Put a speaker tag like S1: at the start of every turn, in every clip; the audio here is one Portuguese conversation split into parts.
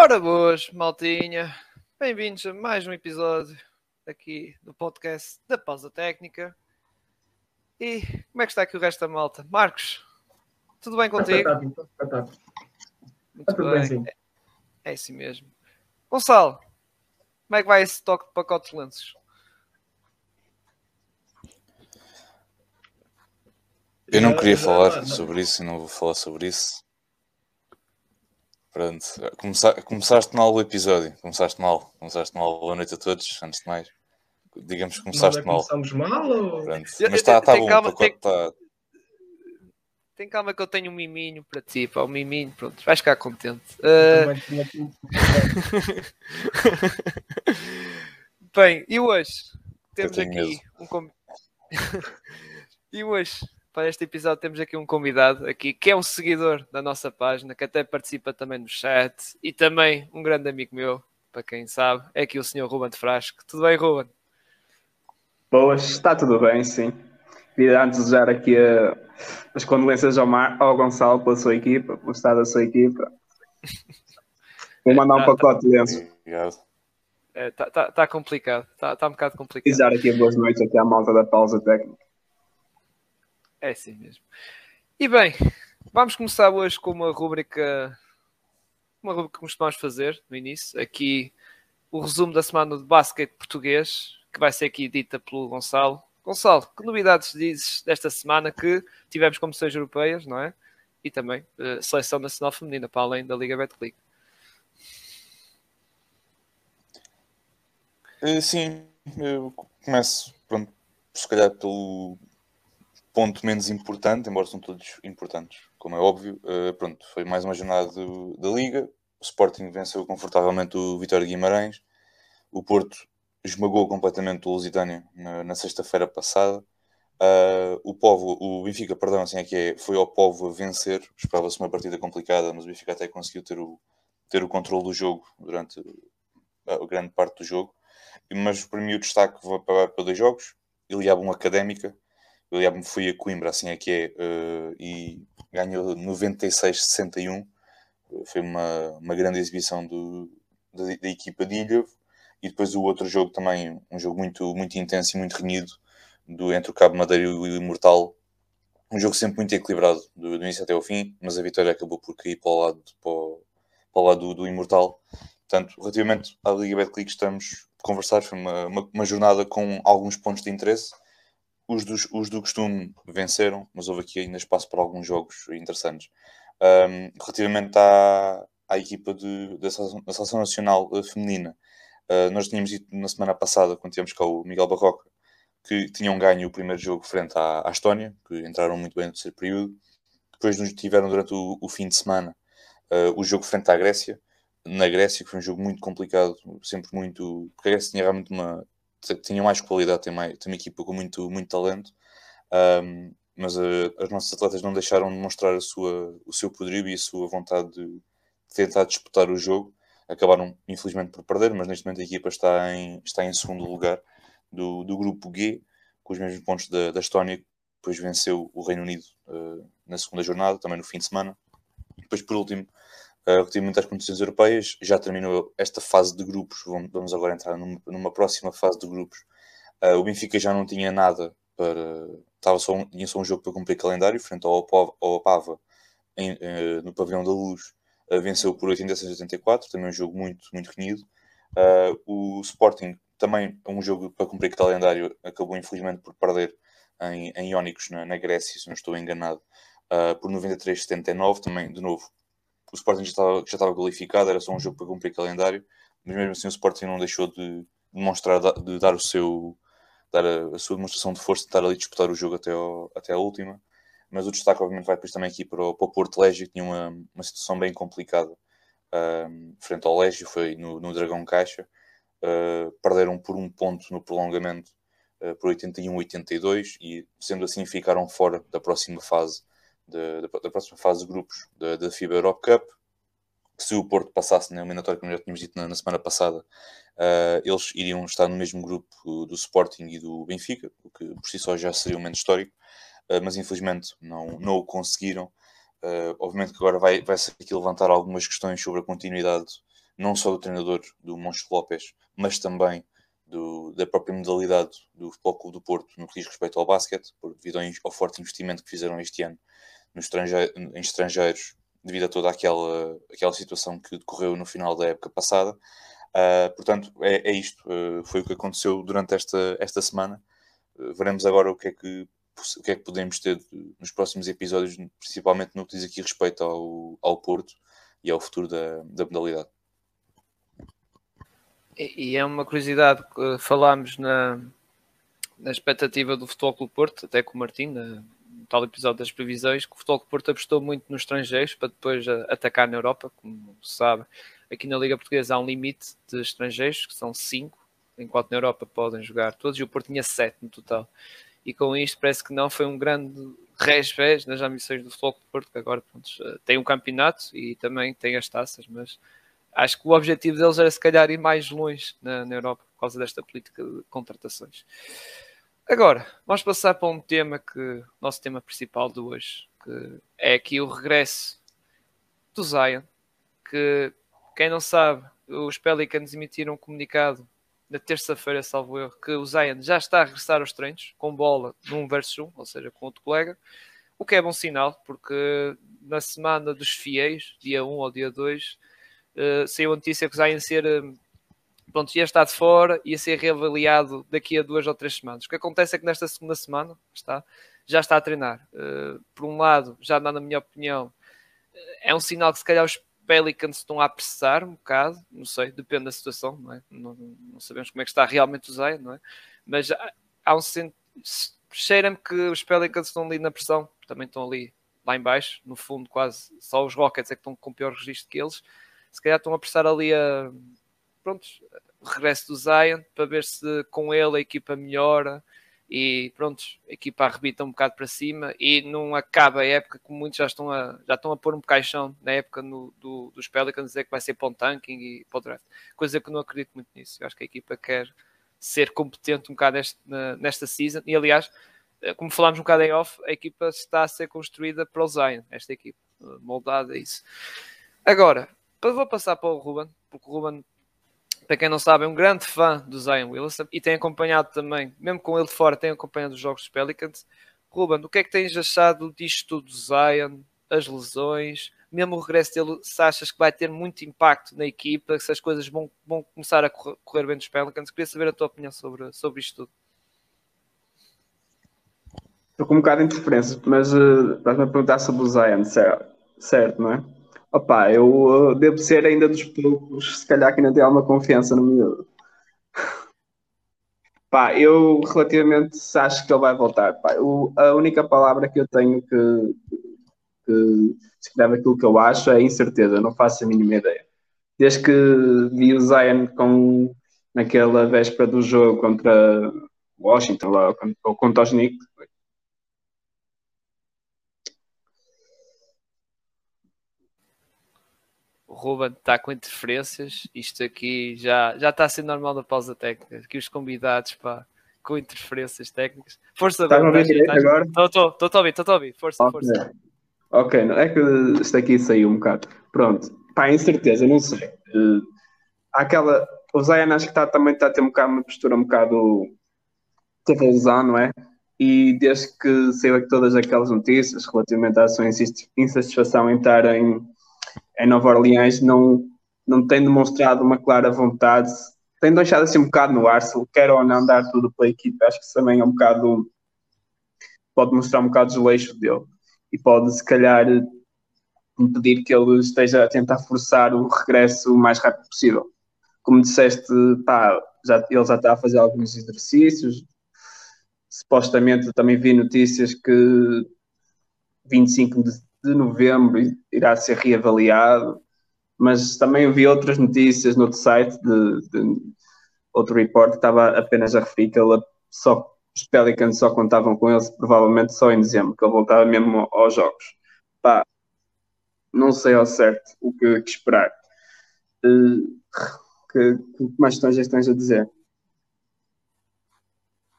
S1: Ora boas, maltinha. Bem-vindos a mais um episódio aqui do podcast da Pausa Técnica. E como é que está aqui o resto da malta? Marcos, tudo bem contigo?
S2: Está
S1: Muito
S2: tudo bem, sim.
S1: É assim mesmo. Gonçalo, como é que vai esse toque de pacotes lenços?
S3: Eu não queria falar sobre isso e não vou falar sobre isso. Pronto, Começa- começaste mal o episódio. Começaste mal. Começaste mal. Boa noite a todos, antes de mais. Digamos que começaste
S2: é
S3: mal.
S2: começamos mal ou...
S3: Pronto. Mas está tá
S1: tem
S3: bom,
S1: calma,
S3: o pacote está.
S1: Tem calma que eu tenho um miminho para ti, pá, um miminho, pronto, vais ficar contente.
S2: Tudo.
S1: Bem, e hoje temos aqui
S3: medo.
S1: um e hoje para este episódio temos aqui um convidado aqui que é um seguidor da nossa página, que até participa também no chat e também um grande amigo meu, para quem sabe, é aqui o senhor Ruben de Frasco. Tudo bem, Ruben?
S4: Boas, está tudo bem, sim. Queria antes desejar aqui eh, as condolências ao, Mar, ao Gonçalo pela sua equipa, pelo estado da sua equipa. Vou mandar um
S1: Tá, tá.
S4: pacote de lenços.
S3: Obrigado.
S1: Está tá, tá- tá complicado, está tá um bocado
S4: E
S1: complicado.
S4: desejar aqui boas noites até à malta da pausa técnica.
S1: É assim mesmo. E bem, vamos começar hoje com uma rúbrica, uma rúbrica que costumamos fazer no início. Aqui o resumo da semana de basquete português, que vai ser aqui dita pelo Gonçalo. Gonçalo, que novidades dizes desta semana que tivemos competições europeias, não é? E também eh, seleção nacional feminina, para além da Liga Betclic.
S3: Eh, Sim, eu começo, pronto, se calhar pelo ponto menos importante, embora são todos importantes, como é óbvio. Eh, pronto, foi mais uma jornada do- da Liga. O Sporting venceu confortavelmente o Vitória de Guimarães. O Porto esmagou completamente o Lusitânia na, na sexta-feira passada. Ah, o Povo, o Benfica, perdão, assim é que é, foi ao Povo a vencer. Esperava-se uma partida complicada, mas o Benfica até conseguiu ter o, ter o controle do jogo durante a, a grande parte do jogo mas para mim o destaque vai para dois jogos. Iliabum Académica. O Iliabum foi a Coimbra, assim é que é, eh, e ganhou 96-61. Foi uma, uma grande exibição do, da, da equipa de Ilhavo. E depois o outro jogo também, um jogo muito, muito intenso e muito renhido, do, entre o Cabo Madeira e o Imortal. Um jogo sempre muito equilibrado, do, do início até ao fim, mas a vitória acabou por cair para o lado, para o, para o lado do, do Imortal. Portanto, relativamente à Liga Betclic, estamos a conversar. Foi uma, uma, uma jornada com alguns pontos de interesse. Os, dos, os do costume venceram, mas houve aqui ainda espaço para alguns jogos interessantes. Um, relativamente à, à equipa de, da, seleção, Nacional uh, Feminina, uh, nós tínhamos dito na semana passada, quando tínhamos cá o Miguel Barroca, que tinham ganho o primeiro jogo frente à, à Estónia, que entraram muito bem no terceiro período. Depois tiveram durante o, o fim de semana uh, o jogo frente à Grécia, na Grécia, que foi um jogo muito complicado, sempre muito. Porque a Grécia tinha realmente uma. Tinha mais qualidade, tem, mais, tem uma equipa com muito, muito talento, um, mas uh, as nossas atletas não deixaram de mostrar a sua, o seu poderio e a sua vontade de tentar disputar o jogo. Acabaram, infelizmente, por perder, mas neste momento a equipa está em, está em segundo lugar do, do grupo G, com os mesmos pontos da, da Estónia, depois venceu o Reino Unido uh, na segunda jornada, também no fim de semana. Depois, por último, Uh, relativamente às competições europeias, já terminou esta fase de grupos. Vamos, agora entrar numa, numa, próxima fase de grupos. Uh, o Benfica já não tinha nada para. Estava só um, tinha só um jogo para cumprir calendário, frente ao, ao Opava, em, uh, no Pavilhão da Luz. venceu por 86-84, também um jogo muito, muito renhido. o Sporting, também um jogo para cumprir calendário, acabou infelizmente por perder em, em Iónicos, na, na, Grécia, se não estou enganado, por 93-79, também, de novo, o Sporting já estava, já estava qualificado, era só um jogo para cumprir calendário, mas mesmo assim o Sporting não deixou de demonstrar, de dar o seu dar a, a sua demonstração de força, de estar ali disputar o jogo até, ao, até a última. Mas o destaque, obviamente, vai depois também aqui para o, para o Porto Légio, que tinha uma, uma situação bem complicada frente ao Légio, foi no, no Dragão Caixa. Uh, perderam por um ponto no prolongamento uh, por 81-82 e, sendo assim, ficaram fora da próxima fase da, da, próxima fase de grupos da, da FIBA Europe Cup. Se o Porto passasse na eliminatória, como já tínhamos dito na, na semana passada, uh, eles iriam estar no mesmo grupo do Sporting e do Benfica, o que por si só já seria um momento histórico, uh, mas infelizmente não, não o conseguiram. Uh, obviamente que agora vai, vai ser aqui levantar algumas questões sobre a continuidade não só do treinador, do Moncho Lopes, mas também do, da própria modalidade do Futebol Clube do Porto no que diz respeito ao basquete, devido ao, forte investimento que fizeram este ano no estrangeiro, em estrangeiros, devido a toda aquela, aquela situação que decorreu no final da época passada. Uh, portanto, é, é isto. Uh, foi o que aconteceu durante esta, esta semana. Uh, veremos agora o que, é que, o que é que podemos ter nos próximos episódios, principalmente no que diz aqui respeito ao, ao Porto e ao futuro da, da modalidade.
S1: E, é uma curiosidade que falámos na, na expectativa do Futebol Clube Porto, até com o Martim, na, tal episódio das previsões, que o Futebol Clube Porto apostou muito nos estrangeiros para depois atacar na Europa, como se sabe Aqui na Liga Portuguesa há um limite de estrangeiros, que são 5, enquanto na Europa podem jogar todos, e o Porto tinha 7 no total. E com isto parece que não foi um grande resvés nas ambições do Futebol do Porto, que agora pronto, tem um campeonato e também tem as taças, mas acho que o objetivo deles era se calhar ir mais longe na, na Europa por causa desta política de contratações. Agora, vamos passar para um tema que, nosso tema principal de hoje, que é aqui o regresso do Zion, que quem não sabe, os Pelicans emitiram um comunicado na terça-feira, salvo erro, que o Zion já está a regressar aos treinos com bola num versus um, ou seja, com outro colega, o que é bom sinal, porque na semana dos fiéis, dia 1 ou dia 2, uh, saiu a notícia que o Zion ser, uh, pronto, ia estar de fora, ia ser reavaliado daqui a duas ou três semanas. O que acontece é que nesta segunda semana está, já está a treinar. Uh, por um lado, já na minha opinião, é um sinal que se calhar os Pelicans estão a apressar um bocado, não sei, depende da situação, não é? Não, não sabemos como é que está realmente o Zion, não é? Mas há, há um cheira-me que os Pelicans estão ali na pressão, também estão ali lá em baixo, no fundo quase só os Rockets é que estão com pior registro que eles, se calhar estão a apressar ali a pronto, regresso do Zion para ver se com ele a equipa melhora e pronto, a equipa arrebita um bocado para cima e não acaba a época como muitos já estão a, já estão a pôr um caixão na época no, do, dos Pelicans dizer que vai ser para um tanking e para o draft, coisa que eu não acredito muito nisso, eu acho que a equipa quer ser competente um bocado neste, nesta season e aliás, eh, como falámos um bocado em off, a equipa está a ser construída para o Zion, esta equipa, moldada a isso. Agora, vou passar para o Ruben, porque o Ruben para quem não sabe, é um grande fã do Zion Wilson e tem acompanhado também, mesmo com ele de fora, tem acompanhado os jogos dos Pelicans. Ruben, o que é que tens achado disto do Zion, as lesões, mesmo o regresso dele, se achas que vai ter muito impacto na equipa, se as coisas vão, vão começar a correr, bem dos Pelicans? Queria saber a tua opinião sobre, sobre isto tudo.
S4: Estou com um bocado de interferências, mas uh, estás-me a perguntar sobre o Zion, certo, certo não é? Opa, eu devo ser ainda dos poucos, se calhar que ainda tem alguma confiança no miúdo. Pá, eu relativamente acho que ele vai voltar. Pá, eu, a única palavra que eu tenho que, que aquilo que eu acho é incerteza, não faço a mínima ideia. Desde que vi o Zion com, naquela véspera do jogo contra Washington, ou contra os Knicks,
S1: Ruben está com interferências. Isto aqui já, já está a ser normal na pausa técnica. Aqui os convidados pá, com interferências técnicas. Força,
S4: Está a ouvir direito agora?
S1: Estou a ouvir, estou a ouvir. Força, okay. força.
S4: Ok, não, é que isto aqui saiu um bocado. Pronto, pá, incerteza, não sei. Uh, aquela. O Zayan acho que está, também está a ter um bocado uma postura um bocado. teve lesão, não é? E desde que saiu todas aquelas notícias relativamente à sua insatisfação em estar em em Nova Orleans não, não tem demonstrado uma clara vontade, tem deixado assim um bocado no ar, se quer ou não dar tudo pela equipe, acho que isso também é um bocado, pode mostrar um bocado desleixo dele e pode se calhar impedir que ele esteja a tentar forçar o regresso o mais rápido possível. Como disseste, pá, já, ele já está a fazer alguns exercícios, supostamente também vi notícias que 25 de de novembro irá ser reavaliado, mas também vi outras notícias no outro site de, de outro report que estava apenas a referir que ele só, os Pelicans só contavam com ele provavelmente só em dezembro, que ele voltava mesmo aos jogos. Pá, não sei ao certo o que, que esperar. Uh, que, que mais tens, tens a dizer?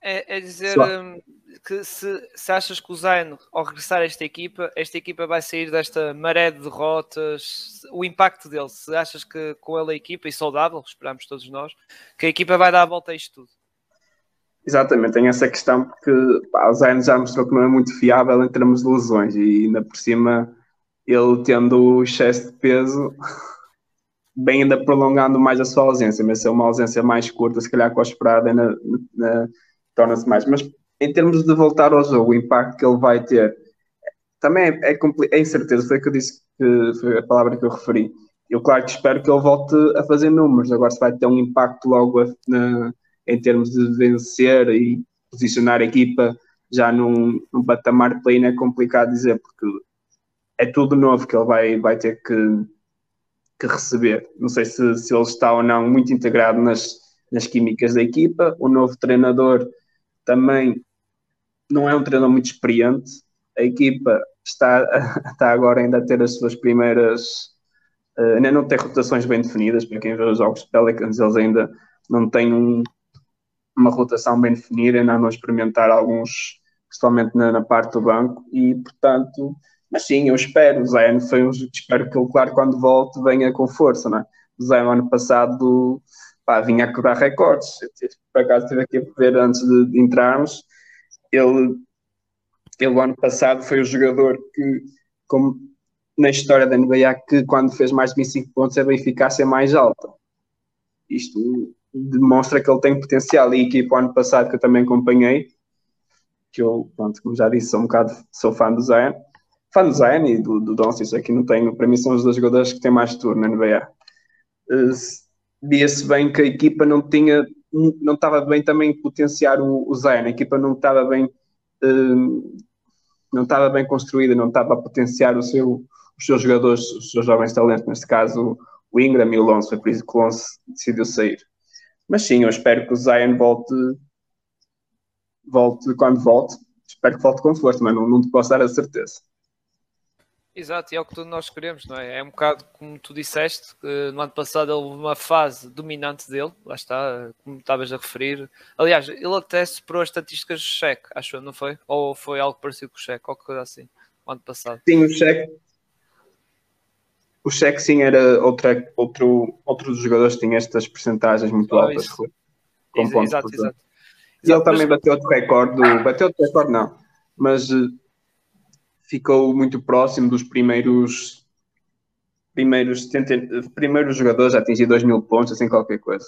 S1: É, é dizer, só... que se, se achas que o Zayn, ao regressar a esta equipa, esta equipa vai sair desta maré de derrotas, o impacto dele, se achas que com ele a equipa, e saudável, esperamos todos nós, que a equipa vai dar a volta a isto tudo.
S4: Exatamente, tem essa questão porque pá, o Zayn já mostrou que não é muito fiável em termos de lesões e ainda por cima ele tendo o excesso de peso bem ainda prolongando mais a sua ausência, mas se é uma ausência mais curta, se calhar com a esperada torna-se mais. Mas em termos de voltar ao jogo, o impacto que ele vai ter também é, é, é incerteza, foi que eu disse que foi a palavra que eu referi. Eu claro que espero que ele volte a fazer números, agora se vai ter um impacto logo a, na, em termos de vencer e posicionar a equipa já num, num patamar de play é complicado dizer, porque é tudo novo que ele vai, vai ter que, que receber. Não sei se, se ele está ou não muito integrado nas, nas químicas da equipa. O novo treinador também não é um treinador muito experiente. A equipa está, está agora ainda a ter as suas primeiras. Uh, ainda não tem rotações bem definidas. Para quem vê os jogos Pelicans, eles ainda não têm um, uma rotação bem definida, ainda a experimentar alguns, principalmente na, na, parte do banco. E, portanto, mas sim, eu espero. O Zé foi um espero que ele, claro, quando volte, venha com força. Não é? O no ano passado, pá, vinha a quebrar recordes. Por acaso, estive aqui a ver antes de, de entrarmos ele, ele ano passado foi o jogador que, como na história da NBA, que quando fez mais de 25 pontos a eficácia mais alta. Isto demonstra que ele tem potencial. E a equipa, ano passado, que eu também acompanhei, que eu, pronto, como já disse, sou um bocado sou fã do Zion, fã do Zion e do, do Doncic, aqui não tenho, para mim são os dois jogadores que têm mais turno na NBA. Uh, Via-se bem que a equipa não tinha não estava bem também potenciar o, o Zion, a equipa não estava bem uh, não estava bem construída, não estava a potenciar o seu, os seus jogadores, os seus jovens talentos, neste caso o Ingram e o Lonzo, foi por isso que o Lonzo decidiu sair. Mas sim, eu espero que o Zion volte, volte quando volte, espero que volte com força, mas não, não te posso dar a certeza.
S1: Exato, e é o que todos nós queremos, não é? É um bocado como tu disseste, no ano passado houve uma fase dominante dele, lá está, como estavas a referir. Aliás, ele até superou as estatísticas do cheque, acho não foi? Ou foi algo parecido com o cheque, qualquer coisa assim, no ano passado.
S4: Sim, o cheque. O cheque sim era outra, outro, outro dos jogadores que tinha estas percentagens muito oh, altas. Com
S1: exato, exato, exato,
S4: E ele também bateu outro recorde, bateu outro recorde não, mas eh, ficou muito próximo dos primeiros primeiros, primeiros jogadores a atingir 2 mil pontos, assim qualquer coisa.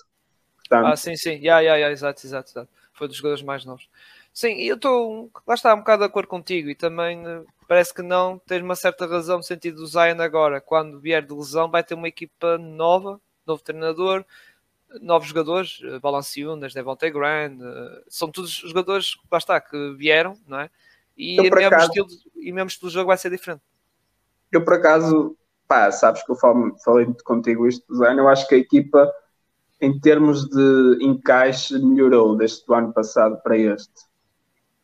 S1: Portanto, ah, sim, sim, yeah, yeah, yeah, exato, exato, exato. Foi dos jogadores mais novos. Sim, eu estou, lá está, um bocado de acordo contigo e também uh, parece que não, tens uma certa razão no sentido do Zion agora, quando vier de lesão, vai ter uma equipa nova, novo treinador, novos jogadores, Balanciunas, Devontae Grand, uh, são todos jogadores, lá está, que vieram, não é? E, eu, mesmo acaso, estilo, e mesmo estilo do jogo vai ser diferente.
S4: Eu, por acaso, pá, sabes que eu falo, falei contigo isto, Zé, eu acho que a equipa, em termos de encaixe, melhorou desde o ano passado para este.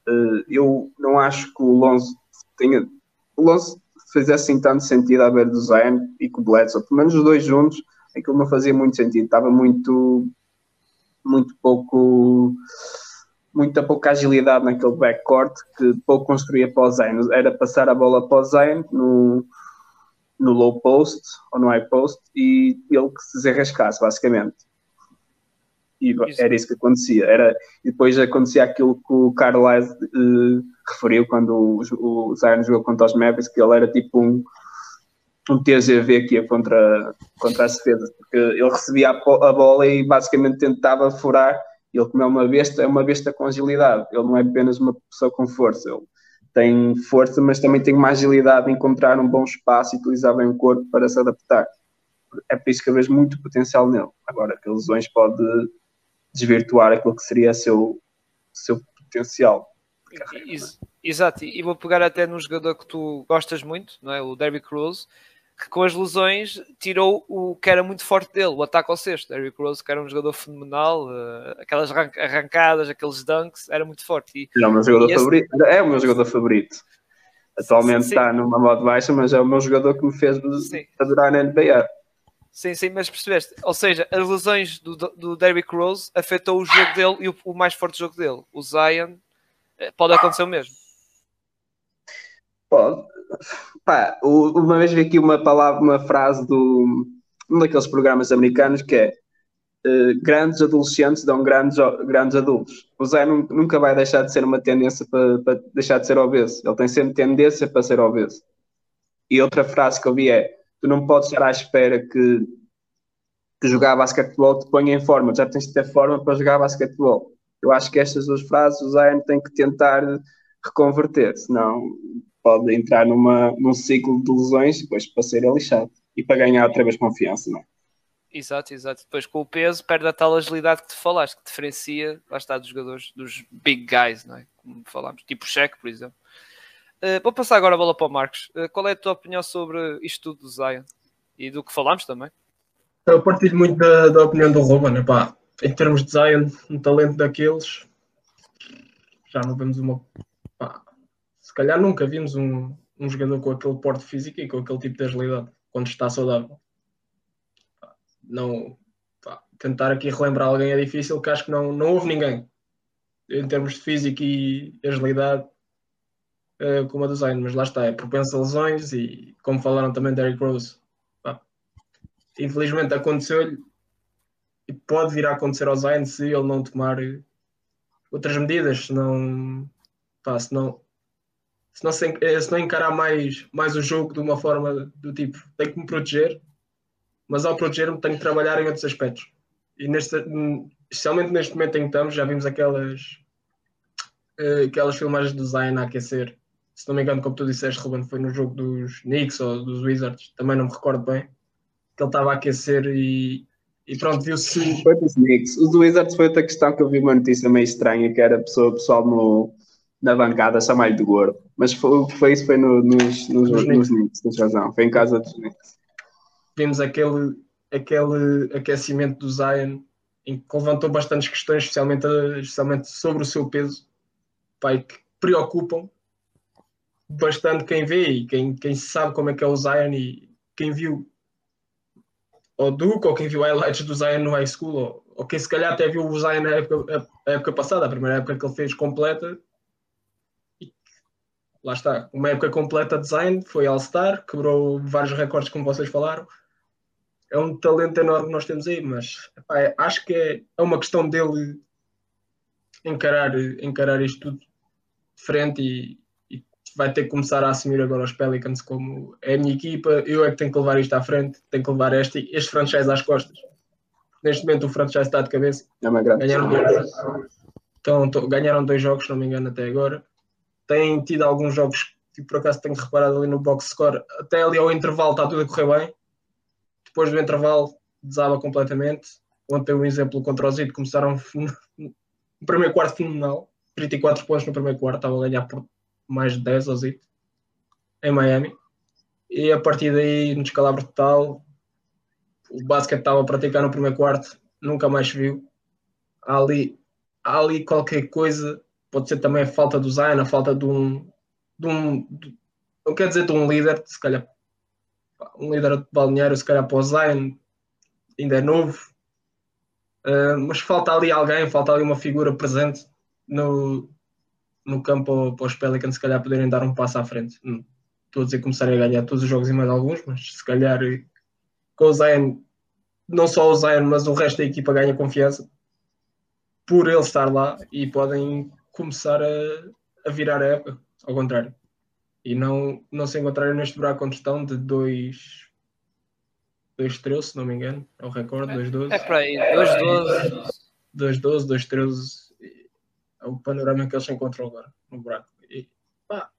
S4: Eh, eu não acho que o Lonzo tenha. O Lonzo fizesse assim tanto sentido a ver do e com o Bledsoe, pelo menos os dois juntos, aquilo não fazia muito sentido, estava muito, muito pouco muita pouca agilidade naquele backcourt que pouco construía para o Zayn. Era passar a bola para o Zayn no, no low post ou no high post e ele que se desenrascasse, basicamente. E isso. era isso que acontecia. Era, e depois acontecia aquilo que o Carlisle uh, referiu quando o, o Zion jogou contra os Mavericks, que ele era tipo um, um TGV que ia contra, contra as defesas, porque ele recebia a, a bola e basicamente tentava furar ele, como é uma besta, é uma besta com agilidade. Ele não é apenas uma pessoa com força. Ele tem força, mas também tem uma agilidade em encontrar um bom espaço e utilizar bem o corpo para se adaptar. É por isso que eu vejo muito potencial nele. Agora, que lesões pode desvirtuar aquilo que seria seu, seu potencial.
S1: Exato, e vou pegar até num jogador que tu gostas muito, não é? o Derrick Rose, que com as lesões tirou o que era muito forte dele, o ataque ao sexto. Eric Rose, que era um jogador fenomenal, uh, aquelas arrancadas, aqueles dunks, era muito forte.
S4: E, é o meu jogador favorito. É o meu jogador favorito. Atualmente sim. está numa moda baixa, mas é o meu jogador que me fez sim. adorar na NBA.
S1: Sim, sim, mas percebeste? Ou seja, as lesões do, do Derrick Rose afetou o jogo dele e o, o mais forte jogo dele. O Zion eh, pode acontecer o mesmo.
S4: Pode. Pá, uma vez vi aqui uma palavra, uma frase do um daqueles programas americanos que é uh, grandes adolescentes dão grandes, grandes adultos. O Zé nunca vai deixar de ser uma tendência para, para deixar de ser obeso. Ele tem sempre tendência para ser obeso. E outra frase que eu vi é: tu não podes estar à espera que, que jogar basquetebol te ponha em forma, já tens de ter forma para jogar basquetebol. Eu acho que estas duas frases o Zion tem que tentar reconverter, senão pode entrar numa, num ciclo de lesões depois para ser lixado e para ganhar outra vez confiança, não é?
S1: Exato, exato. Depois com o peso perde a tal agilidade que te falaste, que diferencia, lá está, dos jogadores, dos big guys, não é? Como falámos, tipo o Cheque, por exemplo. Uh, vou passar agora a bola para o Marcos. Uh, qual é a tua opinião sobre isto tudo do Zion e do que falámos também?
S2: Eu partilho muito da, da opinião do Ruben, né, pá. Em termos de Zion, um talento daqueles, já não vemos uma. Calhar nunca vimos um, um jogador com aquele porte físico e com aquele tipo de agilidade quando está saudável. Não. Pá, tentar aqui relembrar alguém é difícil, que acho que não, não houve ninguém em termos de físico e agilidade uh, como a do Zion, mas lá está, é propenso a lesões e como falaram também de Eric Rose. Pá, infelizmente aconteceu-lhe e pode vir a acontecer ao Zion se ele não tomar outras medidas, se não, pá, se não, se não, se, eh, se não encarar mais, mais o jogo de uma forma do tipo, tenho que me proteger, mas ao proteger-me tenho que trabalhar em outros aspectos. E neste, especialmente neste momento em que estamos, já vimos aquelas, uh, aquelas filmagens do Zion a aquecer se não me engano, como tu disseste, Ruben, foi no jogo dos Knicks ou dos Wizards, também não me recordo bem, que ele estava a aquecer e, e pronto, viu-se.
S4: Foi dos Knicks. Os Wizards foi outra questão que eu vi uma notícia meio estranha, que era pessoa, pessoal no, na bancada chamar-lhe de gordo. Mas foi, foi isso, foi no, nos, nos, nos, nos Knicks, tens razão, foi em casa dos Knicks.
S2: Vimos aquele, aquele aquecimento do Zion em que levantou bastantes questões, especialmente, especialmente sobre o seu peso, pai, que preocupam bastante quem vê e quem, quem sabe como é que é o Zion e quem viu o Duke ou quem viu highlights do Zion no high school ou, ou quem se calhar até viu o Zion na época, a, época passada, a primeira época que ele fez completa lá está, uma época completa de Zion, foi All-Star, quebrou vários recordes como vocês falaram é um talento enorme que nós temos aí, mas epá, acho que é, é uma questão dele encarar, encarar isto tudo de frente e, vai ter que começar a assumir agora os Pelicans como é a minha equipa, eu é que tenho que levar isto à frente, tenho que levar este, este franchise às costas. Neste momento o franchise está de cabeça.
S4: É uma grande
S2: ganharam, dois, então, ganharam dois jogos, se não me engano, até agora. Têm tido alguns jogos que por acaso tenho reparado ali no box score, até ali ao intervalo está tudo a correr bem. Depois do intervalo desaba completamente. Ontem um exemplo contra o Zito, começaram no primeiro quarto fenomenal, 34 pontos no primeiro quarto, estava a ganhar por mais de 10 ou Zito, em Miami. E a partir daí, no descalabro total, o basquete estava a praticar no primeiro quarto, nunca mais se viu. Há ali, há ali qualquer coisa, pode ser também a falta do Zion, a falta de um, de um de, não quer dizer de um líder, se calhar um líder de balneário, se calhar para o Zion, ainda é novo, uh, mas falta ali alguém, falta ali uma figura presente no, no campo para os Pelicans se calhar poderem dar um passo à frente. Não estou a dizer começarem a ganhar todos os jogos e mais alguns, mas se calhar com o Zion, não só o Zion, mas o resto da equipa ganha confiança por ele estar lá e podem começar a, a virar a época, ao contrário. E não, não se encontrarem neste buraco onde estão de 2 2-13, se não me engano, é o recorde, 2-12.
S1: É para aí, 2-12.
S2: 2-12, 2-13 é o panorama que eles encontram agora no buraco. E, pá,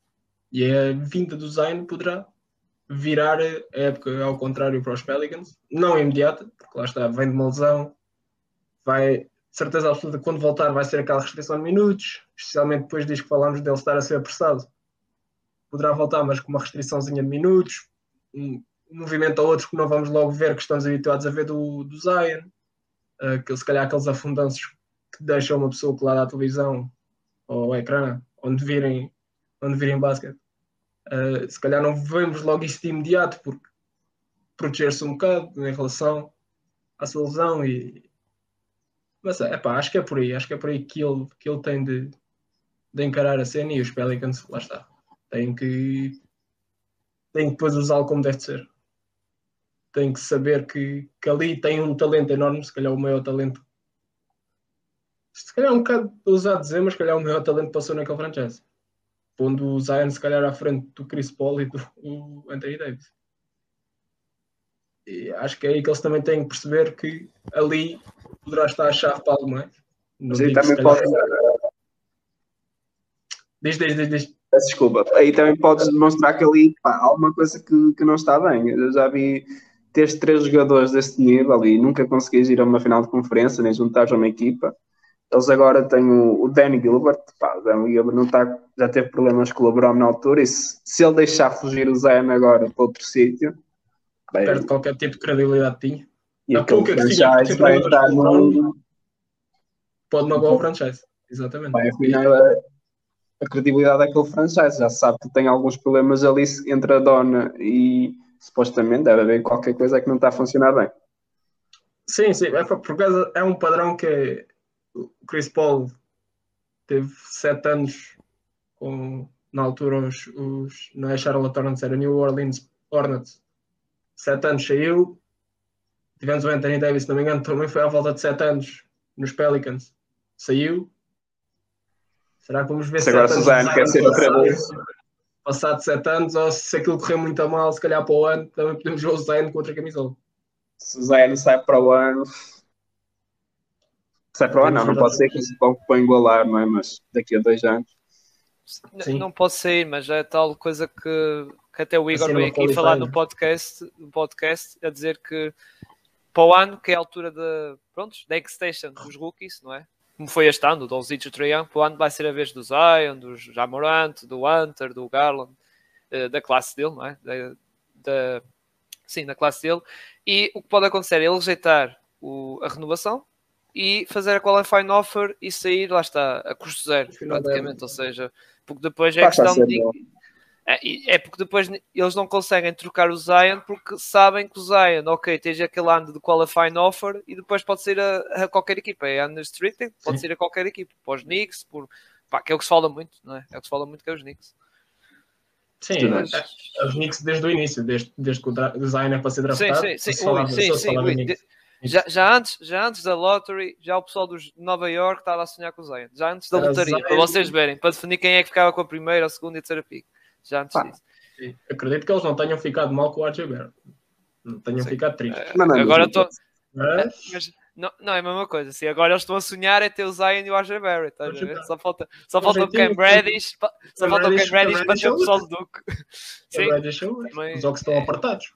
S2: e a vinda do Zayn poderá virar a época ao contrário para os Pelicans, não imediata, porque lá está, vem de uma lesão, vai, certeza absoluta, quando voltar vai ser aquela restrição de minutos, especialmente depois diz que falamos dele estar a ser apressado. Poderá voltar, mas com uma restriçãozinha de minutos, um, movimento ou outro que não vamos logo ver, que estamos habituados a ver do, do Zion, uh, que se calhar aqueles afundanços que deixa uma pessoa colada à televisão ou ao ecrã, onde virem, onde virem basquete. Uh, se calhar não vemos logo isso de imediato, porque proteger-se um bocado em relação à sua lesão e mas é pá, acho que é por aí, acho que é por aí que ele, que ele tem de de encarar a cena e os Pelicans, lá está. Têm que, têm que depois usá-lo como deve ser. Têm que saber que, que ali tem um talento enorme, se calhar o maior talento. Se calhar é um bocado ousado dizer, mas se calhar o maior talento passou naquele franchise. Pondo o Zion, se calhar, à frente do Chris Paul e do Anthony Davis. E acho que é aí que eles também têm que perceber que ali poderá estar a chave para algo mais.
S4: Mas aí também pode.
S2: Diz, diz, diz, diz.
S4: Desculpa. Aí também podes demonstrar que ali pá, há alguma coisa que, que não está bem. Eu já vi teres três jogadores deste nível e nunca conseguis ir a uma final de conferência, nem juntar a uma equipa. Eles agora têm o, o Danny Gilbert, pá, o Danny Gilbert não está, já teve problemas com o LeBron na altura, e se, se ele deixar fugir o Zion agora para outro sítio,
S2: perde qualquer tipo de credibilidade tinha.
S4: E a pouca que tinha, vai entrar.
S2: Pode magoar o franchise, exatamente.
S4: Vai, afinal, a, a credibilidade daquele franchise, já sabe que tem alguns problemas ali entre a dona e supostamente deve haver qualquer coisa que não está a funcionar bem.
S2: Sim, sim, é, por causa, é um padrão que o Chris Paul teve sete anos com, na altura os, os não é Charlotte Hornets, era New Orleans Hornets sete anos saiu tivemos o Anthony Davis, se não me engano também foi à volta de sete anos nos Pelicans. Saiu. Será que vamos ver
S4: se agora Suzano quer ser outra vez
S2: passado sete anos ou se aquilo correu muito a mal se calhar para o ano também podemos ver o Zion com outra camisola.
S4: Se o sai para o ano. Sai para lá, não, não pode ser que se para igualar, não é? Mas daqui a dois anos.
S1: Não, não pode sair, mas é tal coisa que, que até o Igor veio aqui falar no podcast, no podcast, a dizer que para o ano, que é a altura de, pronto, da extension dos rookies, não é? Como foi este ano, do Dolzic e Trae para o ano vai ser a vez do Zion, do Jamorant, do Hunter, do Garland, eh, da classe dele, não é? Da, da, sim, da classe dele. E o que pode acontecer é ele rejeitar o, a renovação, e fazer a qualifying offer e sair, lá está, a custo zero, praticamente. Ou seja, porque depois é questão de. É, é, porque depois eles não conseguem trocar o Zion porque sabem que o Zion, ok, tens aquele ano de qualifying offer e depois pode ser a, a qualquer equipa. É unrestricted, pode Sim. ser a qualquer equipa. Para os Knicks, por, pá, que é o que se fala muito, não é? É o que se fala muito que é os Knicks.
S2: Sim, mas... É, é, os Knicks desde o início, desde, desde que o Zion é para ser draftado.
S1: Sim, sim, sim, sim, sim, ui, já, já, antes, já antes da lottery, já o pessoal dos Nova York estava a sonhar com o Zion. Já antes da lotaria, para vocês verem, para definir quem é que ficava com a primeira, a segunda e a terceira pick. Já antes Pá, disso.
S2: Sim. Acredito que eles não tenham ficado mal com o RJ Barrett. Não tenham sim. ficado tristes.
S1: Uh, não, agora estou. Mas... Não, não, é a mesma coisa. Assim, agora eles estão a sonhar é ter o Zion e o RJ Barrett. Tá só falta, só falta o Cam Reddish, só falta o Cam Reddish para ter o pessoal do Duke.
S2: Sim, os jogos estão apertados.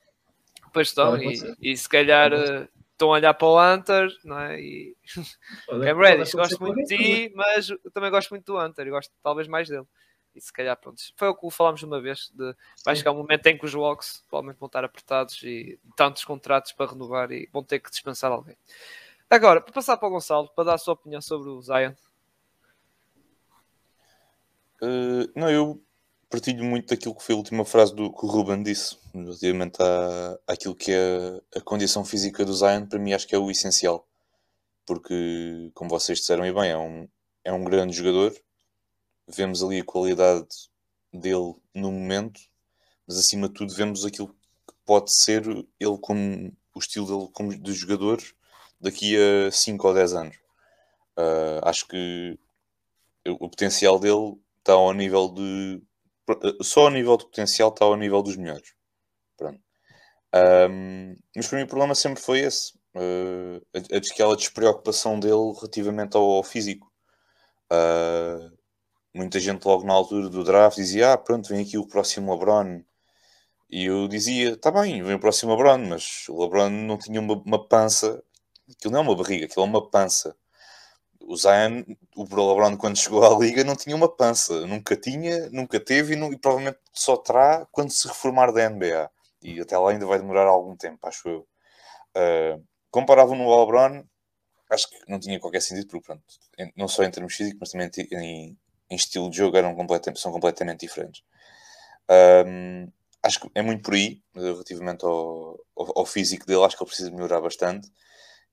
S1: Pois estão, e, e se calhar estão a olhar para o Hunter, não é? E Cam Reddish, gosto muito de ti, mas eu também gosto muito do Hunter, e gosto talvez mais dele. E se calhar, pronto, foi o que falámos uma vez, de vai chegar um momento em que os Walks provavelmente vão estar apertados e tantos contratos para renovar e vão ter que dispensar alguém. Agora, para passar para o Gonçalo, para dar a sua opinião sobre o Zion.
S3: Uh, não, eu partilho muito daquilo que foi a última frase do, que o Ruben disse, relativamente à, àquilo que é a condição física do Zion, para mim acho que é o essencial. Porque, como vocês disseram e bem, é um, é um grande jogador, vemos ali a qualidade dele no momento, mas acima de tudo vemos aquilo que pode ser ele como o estilo dele como de jogador daqui a 5 ou 10 anos. Uh, acho que o potencial dele está ao nível de só a nível de potencial está ao nível dos melhores. Pronto. Um, mas para mim o problema sempre foi esse. Uh, aquela despreocupação dele relativamente ao, ao físico. Uh, muita gente logo na altura do draft dizia, ah, pronto, vem aqui o próximo LeBron. E eu dizia, tá bem, vem o próximo LeBron, mas o LeBron não tinha uma, uma pança. Aquilo não é uma barriga, aquilo é uma pança o Zion, o LeBron, quando chegou à liga, não tinha uma pança, nunca tinha, nunca teve e, não, e, provavelmente só terá quando se reformar da NBA. E até lá ainda vai demorar algum tempo, acho eu. Uh, comparavam no LeBron, acho que não tinha qualquer sentido, porque pronto, não só em termos físicos, mas também em, em estilo de jogo eram são completamente diferentes. Um, acho que é muito por aí, relativamente ao, ao, ao, físico dele, acho que ele precisa melhorar bastante.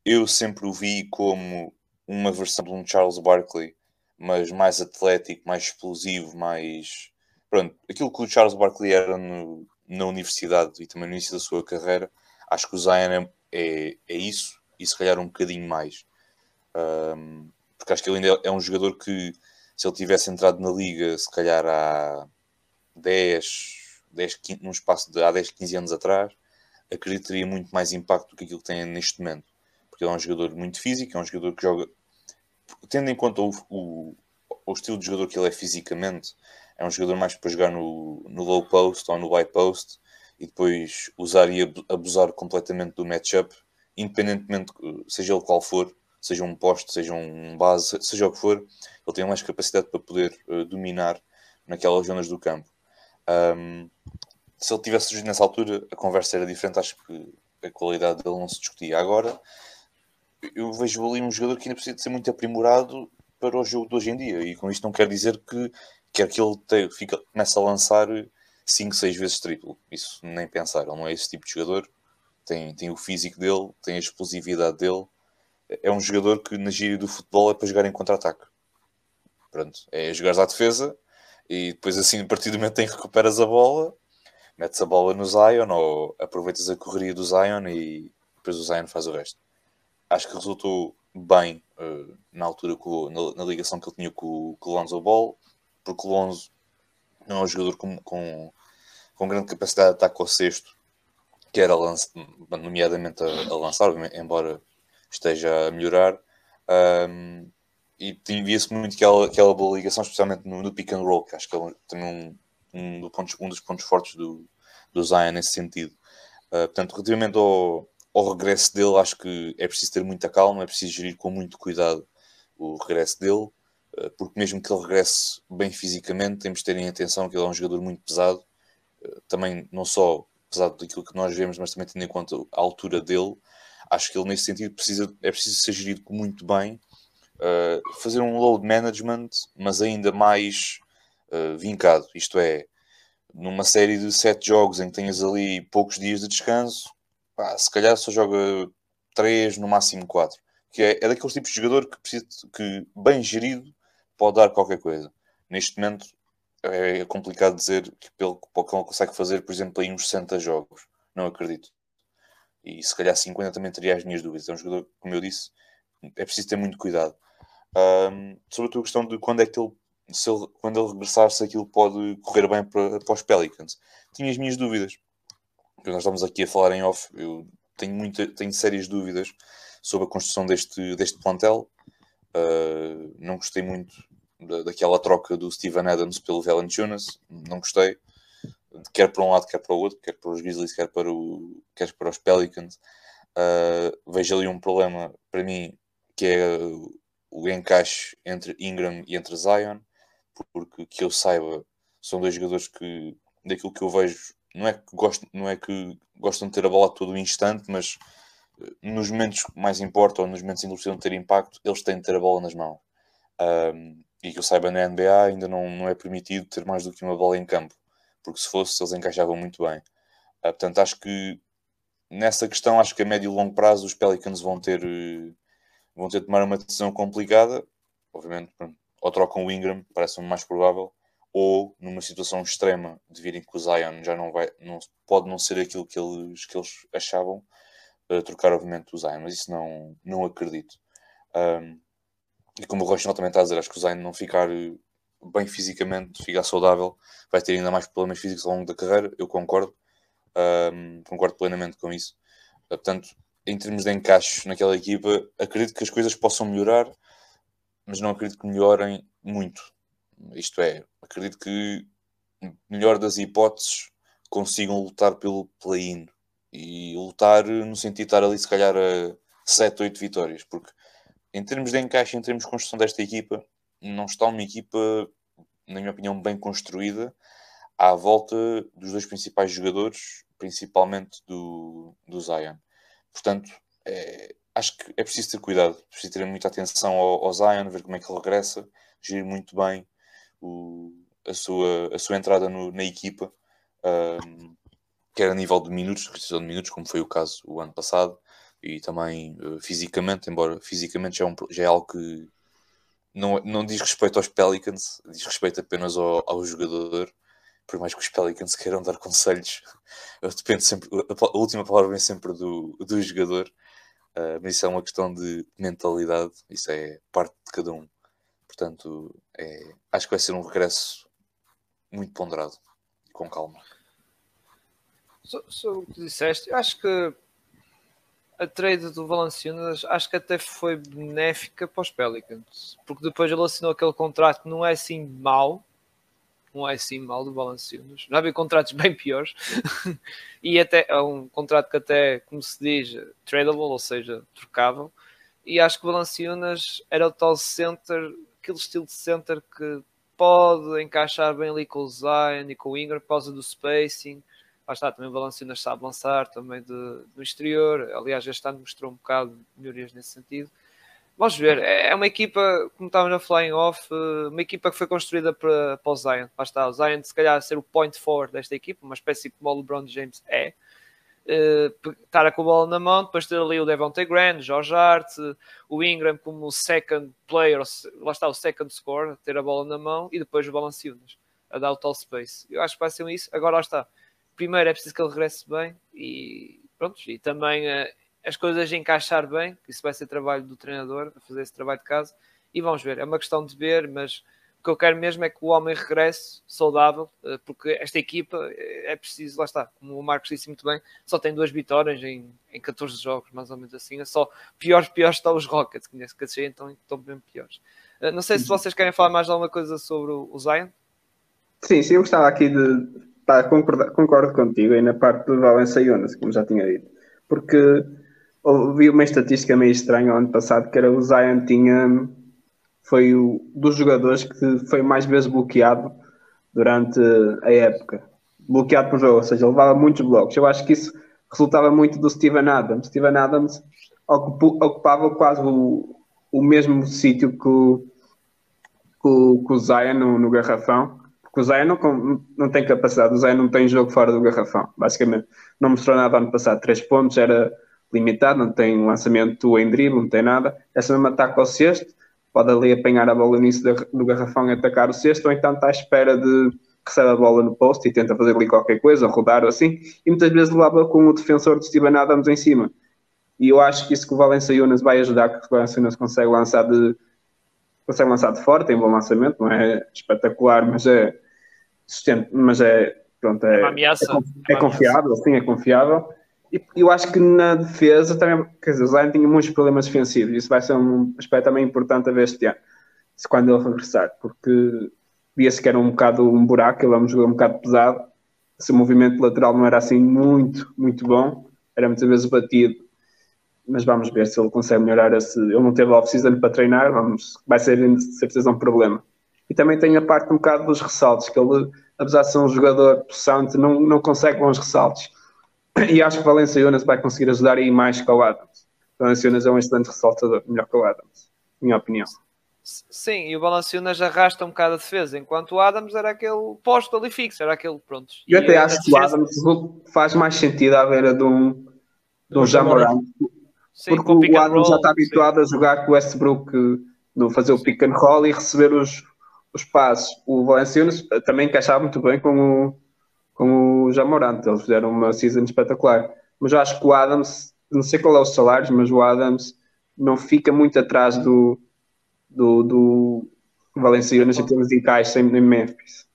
S3: Eu sempre o vi como uma versão de um Charles Barkley mas mais atlético, mais explosivo, mais. Pronto, aquilo que o Charles Barkley era no, na universidade e também no início da sua carreira, acho que o Zion é, é, é isso e se calhar um bocadinho mais. Um, porque acho que ele ainda é um jogador que, se ele tivesse entrado na liga, se calhar há 10, 10 15, num espaço de há 10, 15 anos atrás, acredito que teria muito mais impacto do que aquilo que tem neste momento. Porque ele é um jogador muito físico, é um jogador que joga. Tendo em conta o, o, o estilo de jogador que ele é fisicamente, é um jogador mais para jogar no, no low post ou no high post e depois usar e abusar completamente do matchup, independentemente, seja ele qual for, seja um poste, seja um base, seja o que for, ele tem mais capacidade para poder uh, dominar naquelas zonas do campo. Um, se ele tivesse surgido nessa altura, a conversa era diferente. Acho que a qualidade dele não se discutia. Agora, eu vejo ali um jogador que ainda precisa de ser muito aprimorado para o jogo de hoje em dia. E com isto não quer dizer que quer que ele te, fica, comece a lançar 5, 6 vezes triplo. Isso nem pensar. Ele não é esse tipo de jogador. Tem, tem o físico dele, tem a explosividade dele. É um jogador que na gíria do futebol é para jogar em contra-ataque. Pronto, é jogar à defesa e depois assim, a partir do momento em que recuperas a bola, metes a bola no Zion ou aproveitas a correria do Zion e depois o Zion faz o resto. Acho que resultou bem uh, na altura com, na, na, ligação que ele tinha com, com o Lonzo Ball, porque o Lonzo não é um jogador com, com, com grande capacidade de ataque ao sexto, que era nomeadamente a, a, lançar, embora esteja a melhorar. Um, e via-se muito aquela, aquela boa ligação, especialmente no, no, pick and roll, que acho que é tem um, um, pontos, um dos pontos fortes do, do Zion nesse sentido. Uh, portanto, relativamente ao, ao regresso dele, acho que é preciso ter muita calma, é preciso gerir com muito cuidado o regresso dele, uh, porque mesmo que ele regresse bem fisicamente, temos de ter em atenção que ele é um jogador muito pesado, uh, também não só pesado daquilo que nós vemos, mas também tendo em conta a altura dele, acho que ele nesse sentido precisa, é preciso ser gerido muito bem, fazer um load management, mas ainda mais vincado, isto é, numa série de sete jogos em que tenhas ali poucos dias de descanso, pá, se calhar só joga três, no máximo quatro. Que é, é daqueles tipos de jogador que, precisa, que, bem gerido, pode dar qualquer coisa. Neste momento é complicado dizer que pelo que ele consegue fazer, por exemplo, aí uns 60 jogos. Não acredito. E se calhar 50 também teria as minhas dúvidas. É um jogador, como eu disse, é preciso ter muito cuidado. Um, sobre a tua questão de quando é que ele se ele, quando ele regressar, se aquilo pode correr bem para, para os Pelicans. Tinha as minhas dúvidas. Nós estamos aqui a falar em off. Eu tenho, muita, tenho sérias dúvidas sobre a construção deste, deste plantel. Uh, não gostei muito da, daquela troca do Steven Adams pelo Valanciunas. Não gostei. Quer para um lado, quer para o outro. Quer para os Grizzlies, quer para, o, quer para os Pelicans. Uh, vejo ali um problema para mim que é o encaixe entre Ingram e entre Zion porque que eu saiba, são dois jogadores que, daquilo que eu vejo, não é que, gostam, não é que gostam de ter a bola todo o instante, mas eh, nos momentos que mais importam, nos momentos em que precisam ter impacto, eles têm de ter a bola nas mãos. Um, e que eu saiba, na NBA ainda não, não é permitido ter mais do que uma bola em campo, porque se fosse, eles encaixavam muito bem. Uh, portanto, acho que nessa questão, acho que a médio e longo prazo os Pelicans vão ter, uh, vão ter de tomar uma decisão complicada. Obviamente, ou trocam o Ingram, parece-me mais provável, ou numa situação extrema de virem que o Zion já não vai, não, pode não ser aquilo que eles, que eles achavam, uh, trocar obviamente o Zion, mas isso não, não acredito. Um, e como o Rochinol também está a dizer, acho que o Zion não ficar eh, bem fisicamente, ficar saudável, vai ter ainda mais problemas físicos ao longo da carreira, eu concordo, um, concordo plenamente com isso. Uh, portanto, em termos de encaixe naquela equipa, acredito que as coisas possam melhorar, mas não acredito que melhorem muito. Isto é, acredito que, melhor das hipóteses, consigam lutar pelo play-in e lutar no sentido de estar ali, se calhar, a 7, 8 vitórias, porque em termos de encaixe, em termos de construção desta equipa, não está uma equipa, na minha opinião, bem construída à volta dos dois principais jogadores, principalmente do, do Zion. Portanto, é, acho que é preciso ter cuidado, preciso ter muita atenção ao, ao Zion, ver como é que ele regressa, gerir muito bem o, a, sua, a sua entrada no, na equipa, um, quer a nível de minutos, restrição de minutos, como foi o caso o ano passado, e também uh, fisicamente, embora fisicamente já é, um, já é algo que não, não diz respeito aos Pelicans, diz respeito apenas ao, ao jogador. Por mais que os Pelicans queiram dar conselhos, depende sempre, a, última palavra vem sempre do, do jogador. Uh, mas isso é uma questão de mentalidade, isso é parte de cada um. Portanto, é, acho que vai ser um regresso muito ponderado com calma.
S1: Sobre o que disseste, acho que a trade do Valanciunas acho que até foi benéfica para os Pelicans, porque depois ele assinou aquele contrato que não é assim mau, não é assim mau do Valanciunas, não havia contratos bem piores, e até é um contrato que até, como se diz, tradable, ou seja, trocável, e acho que o Valanciunas era o tal center, aquele estilo de center que pode encaixar bem ali com o Zion e com o Ingram por causa do spacing, lá está, também o Valanciunas sabe lançar também de, do exterior. Aliás, este ano mostrou um bocado de melhorias nesse sentido. Vamos ver, é, é uma equipa, como estávamos a falar em off, eh, uma equipa que foi construída para, para o Zion. Lá está, o Zion se calhar ser o point forward desta equipa, uma espécie como o LeBron James é. Uh, estar com a bola na mão, depois ter ali o Devontae Grant, George Hart, o Ingram como second player, lá está o second score, ter a bola na mão e depois o Valanciunas a dar o tall space. Eu acho que vai ser isso. Agora lá está primeiro é preciso que ele regresse bem e pronto, e também uh, as coisas encaixar bem, que isso vai ser trabalho do treinador, a fazer esse trabalho de casa, e vamos ver, é uma questão de ver, mas o que eu quero mesmo é que o homem regresse saudável, uh, porque esta equipa eh, é preciso, lá está, como o Marcos disse muito bem, só tem duas vitórias em, em 14 jogos, mais ou menos assim, é só piores, piores estão os Rockets, que nesse caso então estão bem piores. Uh, não sei se vocês querem falar mais alguma coisa sobre o, o Zion.
S4: Sim, sim, eu gostava aqui de Pá, concordo, concordo contigo aí na parte do Valencia Jonas, como já tinha dito. Porque ouvi uma estatística meio estranha ano passado que era o Zion tinha foi o dos jogadores que foi mais vezes bloqueado durante a época. Bloqueado por jogo, ou seja, levava muitos blocos. Eu acho que isso resultava muito do Steven Adams. Steven Adams ocupava quase o, o mesmo sítio que o, que o, que o Zion no, no garrafão porque o Zé não, não tem capacidade, o Zé não tem jogo fora do garrafão, basicamente. Não mostrou nada ano passado, três pontos, era limitado, não tem lançamento em drible, não tem nada. Essa mesmo ataque ao sexto, pode ali apanhar a bola no início do garrafão e atacar o sexto, ou então está à espera de recebe a bola no posto e tenta fazer ali qualquer coisa, rodar ou assim, e muitas vezes levava com o defensor de Steven Adams em cima. E eu acho que isso que o Valencia Yunas vai ajudar, que o Valencia Yunas consegue lançar de consegue lançar de fora, tem um bom lançamento, não é espetacular, mas é sustento, mas é, pronto, é, é, ameaça, é, é, é confiável, sim, é confiável. E eu acho que na defesa também, quer dizer, o Zion tinha muitos problemas defensivos, isso vai ser um aspecto também importante a ver este ano, quando ele regressar, porque via-se que era um bocado um buraco, ele é um jogador um bocado pesado, esse movimento lateral não era assim muito, muito bom, era muitas vezes batido mas vamos ver se ele consegue melhorar esse. Ele não teve off-season para treinar, vamos, vai ser de certeza um problema. E também tem a parte um bocado dos ressaltos, que ele, apesar de ser um jogador possante, não, não consegue bons ressaltos. E acho que Valenciunas vai conseguir ajudar aí mais que o Adams. Valenciunas é um excelente ressaltador, melhor que o Adams, minha opinião.
S1: Sim, e o Valanciunas arrasta um bocado a defesa, enquanto o Adams era aquele posto ali fixo, era aquele pronto.
S4: Eu até acho que o Adams faz mais sentido à beira de um, de um Jamorant Sim, porque o Adams já está habituado sim. a jogar com o Westbrook no fazer o pick and roll e receber os, os passos. O Valenciunas também encaixava muito bem com o, com o Jamorante, eles fizeram uma season espetacular. Mas eu acho que o Adams, não sei qual é os salários, mas o Adams não fica muito atrás do, do, do Valenciunas em termos de encaixe em Memphis.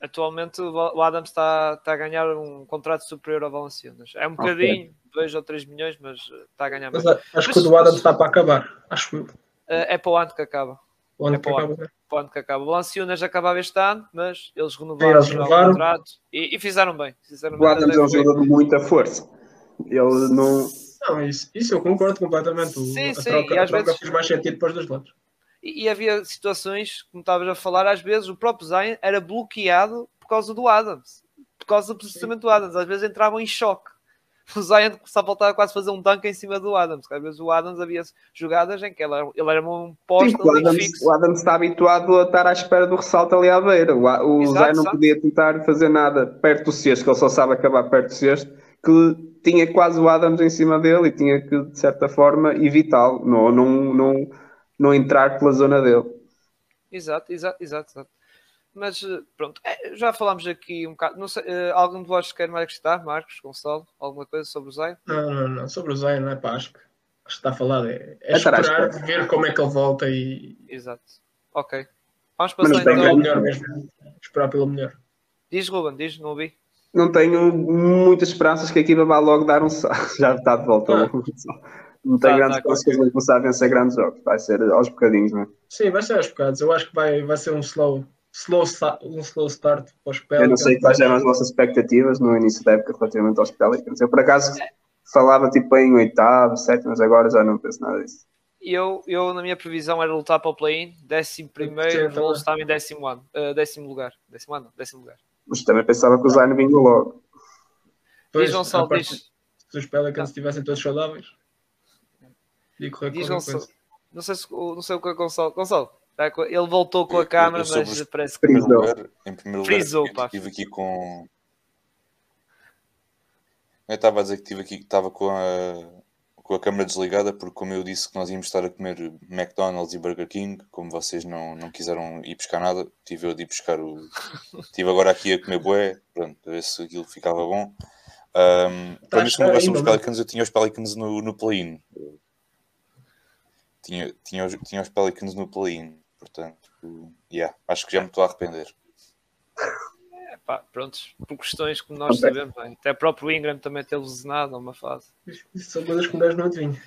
S1: Atualmente o Adams está, está a ganhar um contrato superior ao Valenciunas. É um bocadinho, okay. 2 ou 3 milhões, mas está a ganhar mais.
S2: Acho mas, que o do Adams está para acabar. Acho
S1: é, é para o ano que acaba. O ano é para, o ano, para o ano que acaba. O Valenciunas acabava este ano, mas eles renovaram, eles o contrato e, e, fizeram bem. Fizeram
S4: o Adams é um jogador de muita força. Ele não.
S2: Não, isso, isso eu concordo completamente. Sim, a sim, troca, e às vezes fez mais sentido para os dois lados.
S1: E, e, havia situações, como estavas a falar, às vezes o próprio Zion era bloqueado por causa do Adams, por causa do processamento do Adams. Às vezes entravam em choque. O Zion só faltava quase fazer um dunk em cima do Adams. Às vezes o Adams havia jogadas em que ele era, ele era um posto
S4: o Adams, fixo. O Adams está habituado a estar à espera do ressalto ali à beira. O, o exato, Zion não exato. podia tentar fazer nada perto do sexto, que ele só sabe acabar perto do sexto, que tinha quase o Adams em cima dele e tinha que, de certa forma, evitá-lo, não, não, não, não entrar pela zona dele.
S1: exato, exato, exato, exato. Mas eh, pronto, é, já falámos aqui um bocado. Não sei, uh, algum de vós quer mais acrescentar, Marcos, Gonçalo, alguma coisa sobre o Zion?
S2: Não, não, não. Sobre o Zion, não é pá, acho que, acho que está a falar. É, é esperar, ver como é que ele volta e.
S1: Exato. Ok.
S2: Vamos passar então. Pelo melhor mesmo. Esperar pelo melhor.
S1: Diz, Ruben, diz, não ouvi.
S4: Não tenho muitas esperanças que a equipa vá logo dar um salto. Já está de volta. Ah. Não tenho tá, grandes tá, esperanças que eles começar a vencer grandes jogos. Vai ser aos bocadinhos, não é?
S2: Sim, vai ser aos bocados. Eu acho que vai, vai ser um slow slow, um slow start para os
S4: Pelicans. Eu não sei quais eram as vossas expectativas no início da época relativamente aos Pelicans. Eu, por acaso, falava tipo em oitavo, sétimo, mas agora já não penso nada disso.
S1: Eu, eu, na minha previsão, era lutar para o play-in, décimo primeiro, Wolves estava em décimo ano, uh, décimo lugar. Décimo ano, décimo lugar.
S4: Mas também pensava que o Zion vinha logo.
S2: Pois, diz Gonçalo, diz... Se os Pelicans estivessem todos saudáveis,
S1: digo diz Gonçalo, não sei, se, não sei o que é Gonçalo. Gonçalo, Tá ele voltou com a câmera, mas parece que.
S3: Primeiro lugar, em primeiro Frisou, lugar, estive aqui com. Eu estava a dizer que estive aqui, estava com a, com a câmera desligada, porque, como eu disse, que nós íamos estar a comer McDonald's e Burger King, como vocês não, não quiseram ir buscar nada, tive eu de ir buscar o. Estive agora aqui a comer bué, pronto, a ver se aquilo ficava bom. Um, para mim, como eu os Pelicans, eu tinha os Pelicans no, no play-in. Tinha, tinha, os, tinha os Pelicans no play-in. Portanto, yeah, acho que já me estou a arrepender.
S1: É, pá, prontos, por questões que nós sabemos, bem. até o próprio Ingram também teve lesionado numa fase.
S2: Isso são coisas que nós não adivinhamos.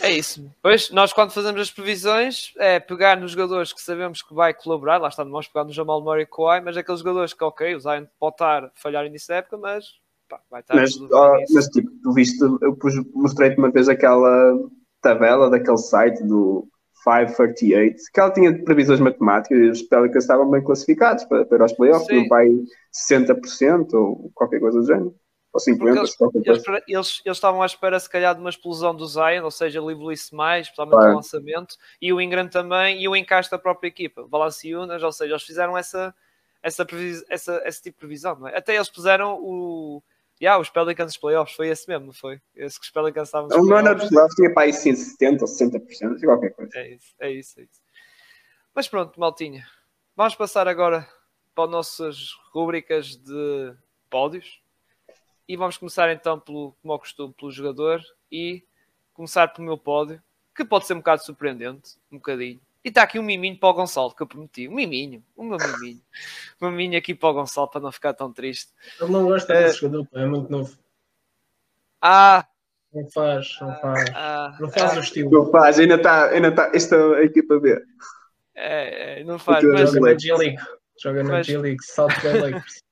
S1: É isso. Pois, nós quando fazemos as previsões, é pegar nos jogadores que sabemos que vai colaborar, lá está, vamos pegar no Jamal Murray e Kawhi, mas aqueles jogadores que, ok, o Zion pode estar a falhar início da época, mas pá, vai estar...
S4: Mas, oh, mas tipo, tu viste, eu mostrei-te uma vez aquela tabela daquele site do 538, que ela tinha previsões matemáticas e os Pelicans estavam bem classificados para, para os playoffs, não vai 60% ou qualquer coisa do género. Ou 50%.
S1: Eles, eles, eles, eles, estavam à espera, se calhar, de uma explosão do Zion, ou seja, ele evoluísse mais, especialmente claro. no lançamento, e o Ingram também, e o encaixe da própria equipa, Valanciunas, ou seja, eles fizeram essa, essa, essa, esse tipo de previsão. Não é? Até eles puseram o Yeah, os Pelicans playoffs, foi esse mesmo, não foi? Esse que os Pelicans estavam
S4: O Mano dos playoffs tinha para aí 70% ou 60%, qualquer coisa.
S1: É isso, é isso, é isso. Mas pronto, maltinha. Vamos passar agora para as nossas rubricas de pódios. E vamos começar então, pelo, como ao costume, pelo jogador. E começar pelo meu pódio, que pode ser um bocado surpreendente, um bocadinho. E está aqui um miminho para o Gonçalo, que eu prometi. Um miminho, um meu miminho. um miminho aqui para o Gonçalo, para não ficar tão triste.
S2: Ele não gosta desse jogador, é muito novo.
S1: Ah!
S2: Não faz, não faz. Ah, não faz ah, o estilo.
S4: Não faz, ainda está, ainda está, esta é a equipa B.
S1: É, é não faz. Mas...
S2: Joga na G-League. Joga na G-League, South Bay Lakers.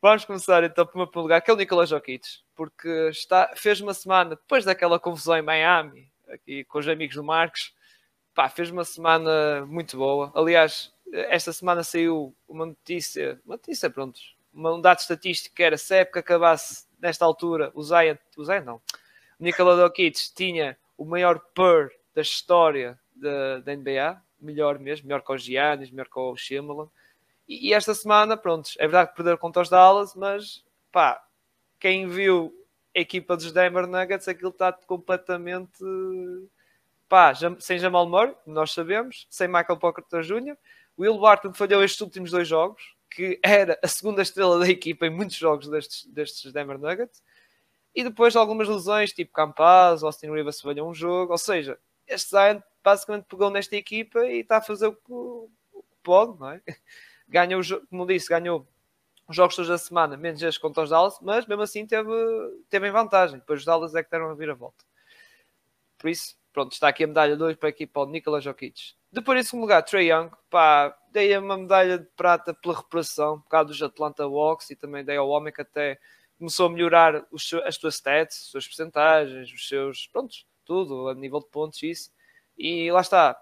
S1: Vamos começar então por meu lugar, que é o Nicolas Jokic, porque está, fez uma semana depois daquela confusão em Miami, aqui com os amigos do Marcos, pá, fez uma semana muito boa. Aliás, esta semana saiu uma notícia, uma notícia, pronto, um dado estatístico que era se a época acabasse nesta altura, o Zion, o Zion não, o Nikola Jokic tinha o maior per da história da, da NBA, melhor mesmo, melhor que o Giannis, melhor que o Shimmerland. E, e, esta semana, pronto, é verdade que perderam contra os Dallas, mas pá, quem viu a equipa dos Denver Nuggets, aquilo está completamente pá, sem Jamal Murray, nós sabemos, sem Michael Porter Jr. Will Barton falhou estes últimos dois jogos, que era a segunda estrela da equipa em muitos jogos destes, destes Denver Nuggets. E depois algumas lesões, tipo Campaz, Austin Rivers falhou um jogo. Ou seja, este Zion basicamente pegou nesta equipa e está a fazer o que pode, não é? Ganhou, como disse, ganhou os jogos todos da semana, menos este contra os Dallas, mas mesmo assim teve, teve em vantagem. Depois os Dallas é que deram a vir a volta. Por isso, pronto, está aqui a medalha 2 para a equipa do Nikola Jokic. Depois, em segundo lugar, Trey Young, pá, dei uma medalha de prata pela reparação, por causa dos Atlanta Walks e também dei ao homem que até começou a melhorar os, as suas stats, as suas percentagens, os seus, pronto, tudo, a nível de pontos, isso. E lá está.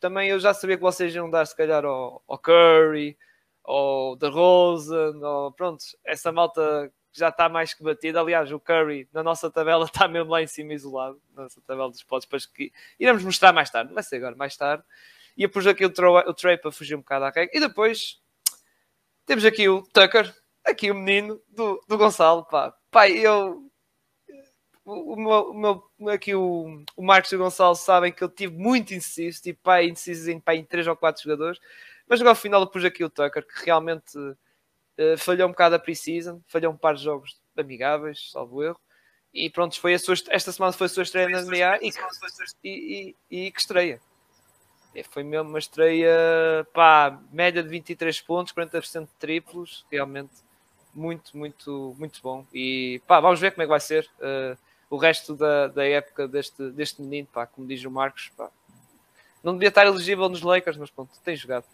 S1: Também eu já sabia que vocês iam dar, se calhar, ao, ao Curry, ou The Rosen, ou pronto, essa malta já está mais que batida. Aliás, o Curry na nossa tabela está mesmo lá em cima isolado, na nossa tabela dos potes, depois que iremos mostrar mais tarde, vai ser agora, mais tarde. E depois aqui o, o Trey para fugir um bocado à regra. E depois temos aqui o Tucker, aqui o menino do, do Gonçalo, pá. Pai, eu o, meu, o meu, aqui o, o Marcos e o Gonçalo sabem que eu tive muito indeciso, tipo, pá, indeciso em, pá, em 3 ou 4 jogadores, mas agora ao final eu pus aqui o Tucker, que realmente uh, falhou um bocado a pre-season, falhou um par de jogos amigáveis, salvo erro, e pronto, foi a sua, esta semana foi a sua estreia na NBA e, e, e, e que estreia. Foi mesmo uma estreia, pá, média de 23 pontos, 40% de triplos, realmente muito, muito, muito bom. E pá, vamos ver como é que vai ser uh, o resto da, da época deste, deste menino, pá, como diz o Marcos, pá. Não devia estar elegível nos Lakers, mas pronto, tem jogado.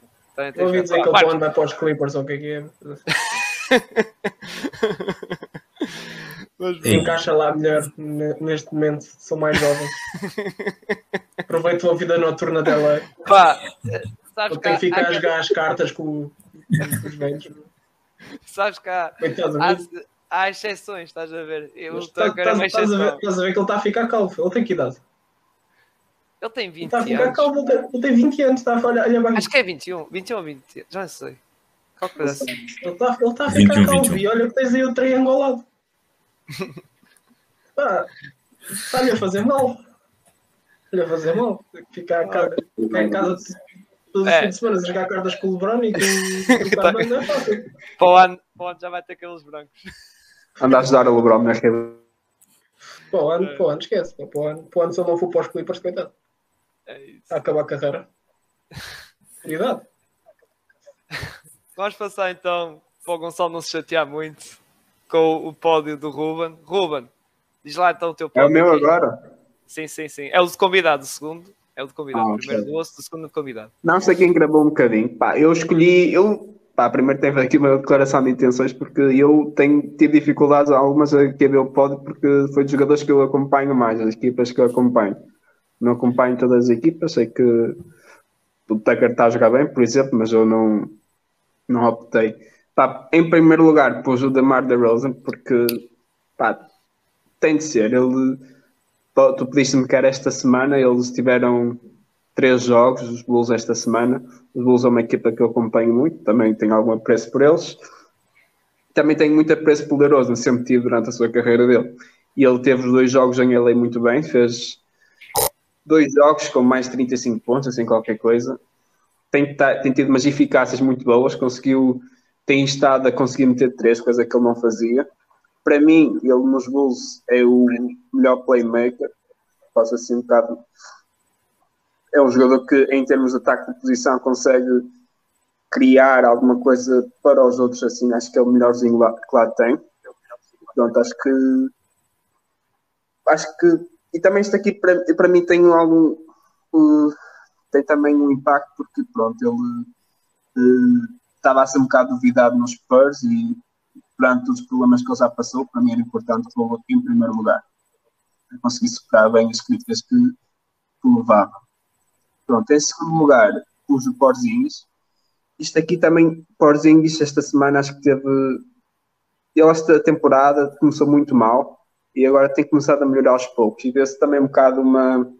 S2: Tem, tem ouvi dizer que ele anda para os Clippers ou o que é que é. Mas, Encaixa lá melhor neste momento, sou mais jovem. Aproveito a vida noturna dela.
S1: Pá,
S2: sabes que tem que ficar a jogar as cartas com, com os velhos.
S1: Sabes que há, há, há, exceções, estás a ver? Eu
S2: estou tá, estás, estás, a ver, estás a ver que ele está a ficar calvo. Ele tem que idade?
S1: Ele tem 20
S2: ele está a ficar calvo, ele tem, ele tem 20 anos. Está a olha bem.
S1: Acho que é 21, 21 ou 20, já não sei. Qual coisa assim.
S2: Ele está, ele está a ficar 21, calvo 21. e olha que tens aí o triangulado. Pá, está-lhe a fazer mal. Está-lhe a fazer mal. Ficar, casa, ficar em casa todos os é. fins de semana a jogar cartas com o LeBron e com o tá. não é fácil.
S1: Para o, ano, para o ano já vai ter aqueles brancos.
S4: Anda a ajudar o LeBron na rede.
S2: Para o ano, é. para o ano esquece. Para o ano, para o ano se eu não for para os Clippers, coitado. É isso. A acabar a carreira. Cuidado.
S1: Vamos passar então para o Gonçalo não se chatear muito com o pódio do Ruben. Ruben, diz lá então o teu pódio.
S4: É o meu aqui. agora?
S1: Sim, sim, sim. É o de convidado, o segundo. É o de convidado. Ah, primeiro do osso, o segundo de convidado.
S4: Não sei quem gravou um bocadinho. Pá, eu escolhi. Eu, pá, primeiro teve aqui uma declaração de intenções, porque eu tenho tido dificuldades algumas a ver o pódio, porque foi dos jogadores que eu acompanho mais, as equipas que eu acompanho. Não acompanho todas as equipas, sei que o Tucker está a jogar bem, por exemplo, mas eu não, não optei Pá, em primeiro lugar, pôs o Damar DeRozan, porque pá, tem de ser. Ele, tu pediste-me que era esta semana, eles tiveram três jogos, os Bulls esta semana. Os Bulls é uma equipa que eu acompanho muito, também tenho algum apreço por eles. Também tenho muito apreço pelo DeRozan, sempre tive durante a sua carreira dele. E ele teve os dois jogos em LA muito bem, fez dois jogos com mais de 35 pontos, assim qualquer coisa. Tem, tem tido umas eficácias muito boas, conseguiu tem estado a conseguir meter três, coisa que ele não fazia. Para mim, ele nos Bulls é o melhor playmaker. Posso assim um bocado. É um jogador que, em termos de ataque de posição, consegue criar alguma coisa para os outros. Assim, acho que é o melhorzinho lá, que lá tem. Portanto, acho que. Acho que. E também isto aqui, para, mim, tem algum. Uh, tem também um impacto, porque, pronto, ele. Uh, estava a ser um bocado duvidado nos Spurs e perante os problemas que ele já passou, para mim era importante que aqui em primeiro lugar. Para conseguir superar bem as críticas que, que levava. Pronto, em segundo lugar, pus o Porzingis. Isto aqui também, Porzingis, esta semana acho que teve. Ele, esta temporada, começou muito mal e agora tem começado a melhorar aos poucos. E vê-se também um bocado uma,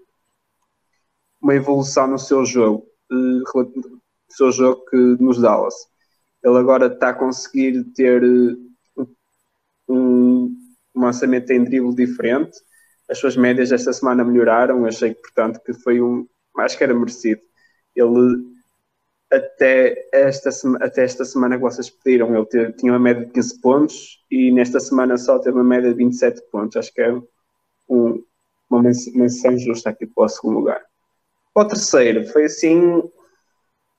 S4: uma evolução no seu jogo, uh, no seu jogo que nos Dallas. Ele agora está a conseguir ter eh, um, um lançamento em drible diferente. As suas médias esta semana melhoraram. Achei que, portanto, que foi um. Acho que era merecido. Ele, até esta, até esta semana que vocês pediram, ele teve, tinha uma média de 15 pontos e nesta semana só teve uma média de 27 pontos. Acho que é um, uma menção justa aqui para o segundo lugar. O terceiro foi assim.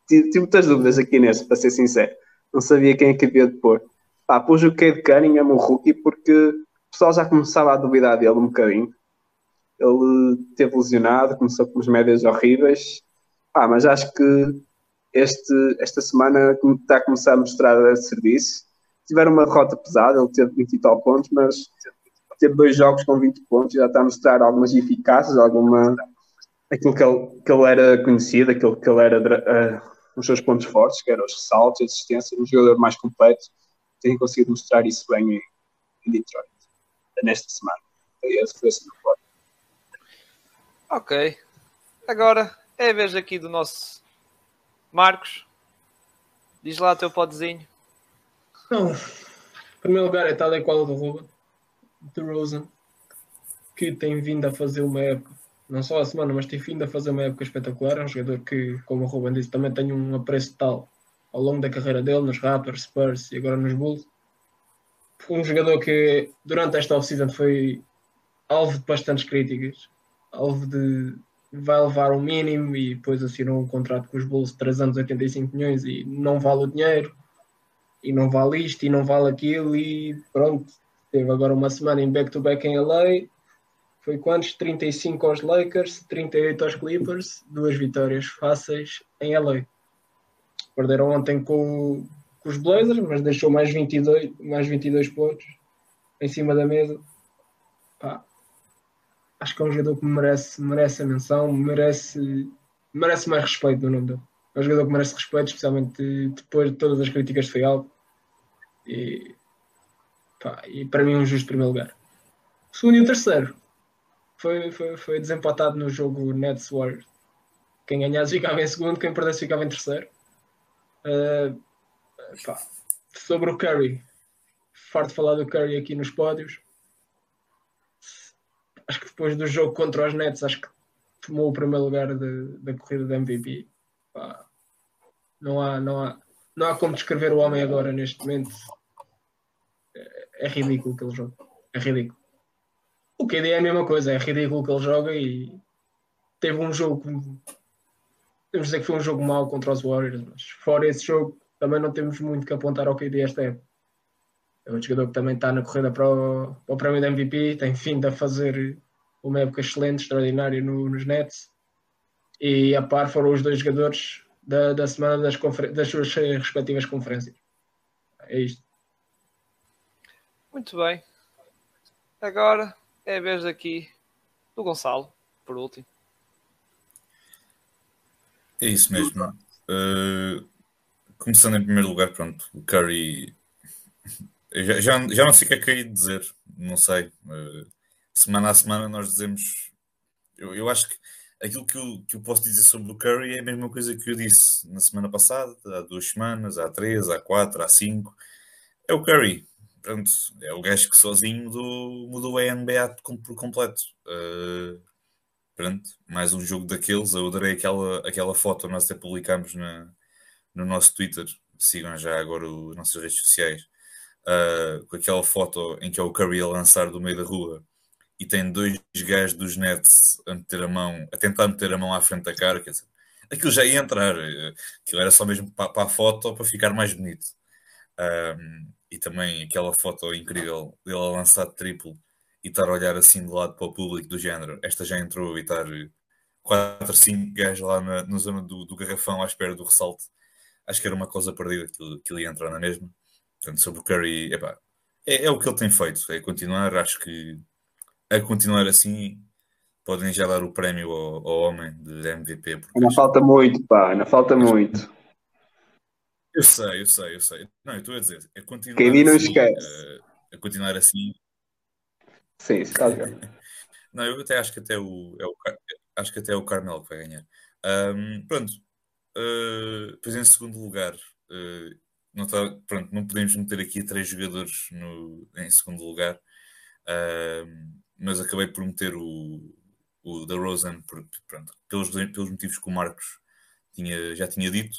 S4: Tive, muitas dúvidas aqui nesse, para ser sincero não sabia quem é que havia de pôr. Pá, pus o Cade Cunningham, o rookie, porque o pessoal já começava a duvidar dele um bocadinho. Ele teve lesionado, começou com as médias horríveis. Pá, mas acho que este, esta semana está a começar a mostrar serviço. Tiveram uma derrota pesada, ele teve 20 e tal pontos, mas teve dois jogos com 20 pontos, já está a mostrar algumas eficácias, alguma aquilo que ele, que ele era conhecido, aquilo que ele era uh, os seus pontos fortes, que eram os ressaltos, a assistência, um jogador mais completo, tem conseguido mostrar isso bem em, em Detroit, nesta semana. Esse foi esse
S1: Ok. Agora é a vez aqui do nosso Marcos. Diz lá o teu podezinho.
S2: Não. Em primeiro lugar é tal e qual do Ruben. De Rosen. que tem vindo a fazer uma época, não só a semana, mas tem vindo a fazer uma época espetacular. É um jogador que, como o Ruben disse, também tem um apreço tal ao longo da carreira dele nos Raptors, Spurs e agora nos Bulls. Um jogador que durante esta off-season foi alvo de bastantes críticas, alvo de vai levar o mínimo e depois assinou um contrato com os Bulls de 3 anos 85 milhões e não vale o dinheiro e não vale isto e não vale aquilo e pronto, teve agora uma semana em back-to-back em LA foi quantos? 35 aos Lakers, 38 aos Clippers, duas vitórias fáceis em LA. Perderam ontem com, com os Blazers, mas deixou mais 22, mais 22 pontos em cima da mesa. Acho que é um jogador que merece, merece a menção, merece, merece mais respeito no nome dele. É um jogador que merece respeito, especialmente depois de todas as críticas de Feial. E, pá, e para mim, um justo primeiro lugar. O segundo e o terceiro foi, foi, foi desempatado no jogo Nets Warriors. Quem ganhasse ficava em segundo, quem perdesse ficava em terceiro. Uh, pá, sobre o Curry, farto falar do Curry aqui nos pódios. Acho que depois do jogo contra os Nets, acho que tomou o primeiro lugar de, da corrida da MVP. Pá, não, há, não, há, não há como descrever o homem agora neste momento. É, é ridículo aquele jogo. É ridículo. O KD é a mesma coisa, é ridículo que ele joga e teve um jogo. Temos dizer que foi um jogo mau contra os Warriors, mas fora esse jogo, também não temos muito que apontar ao KD esta época. É um jogador que também está na corrida para o, para o prémio da MVP, tem vindo a fazer uma época excelente, extraordinária no, nos Nets. E a par foram os dois jogadores da, da semana das, das suas respectivas conferências. É isto.
S1: Muito bem. Agora é a vez aqui do Gonçalo, por último.
S3: É isso mesmo. Uh, começando em primeiro lugar, pronto, o Curry. Já, já, já não sei o que é que dizer, não sei. Uh, semana a semana nós dizemos. Eu, eu acho que aquilo que eu, que eu posso dizer sobre o Curry é a mesma coisa que eu disse na semana passada, há duas semanas, há três, há quatro, há cinco. É o Curry pronto, é o gajo que sozinho mudou, mudou a NBA por completo. Uh, pronto, mais um jogo daqueles. Eu adorei aquela, aquela foto, nós até publicámos na, no nosso Twitter. Sigam já agora as nossas redes sociais. Uh, com aquela foto em que é o Curry a lançar do meio da rua e tem dois gajos dos Nets a meter a mão, a tentar meter a mão à frente da cara. Quer dizer, aquilo já ia entrar. Eh, aquilo era só mesmo para, para a foto para ficar mais bonito. Um, ah, e também aquela foto incrível dele a lançar triplo e estar a olhar assim de lado para o público do género. Esta já entrou e estar 4, 5 gajos lá na, na zona do, do, garrafão à espera do ressalto. Acho que era uma coisa perdida que, que ele ia entrar na mesma. Portanto, sobre o Curry, epá, é, é o que ele tem feito, é continuar. Acho que a continuar assim podem já dar o prémio ao, ao homem de MVP.
S4: Ainda falta muito, pá, ainda falta muito.
S3: Eu sei, eu sei, eu sei. Não, eu estou a dizer, é continuar
S4: Quem não assim, esquece.
S3: Uh, a continuar assim.
S4: Sim, está
S3: Não, eu até acho que até o, é o acho que até é o Carmelo que vai ganhar. Um, pronto. Uh, depois em segundo lugar, uh, não, tá, pronto, não podemos meter aqui três jogadores no, em segundo lugar, uh, mas acabei por meter o, o da Rosen por, pronto, pelos, pelos motivos que o Marcos tinha, já tinha dito.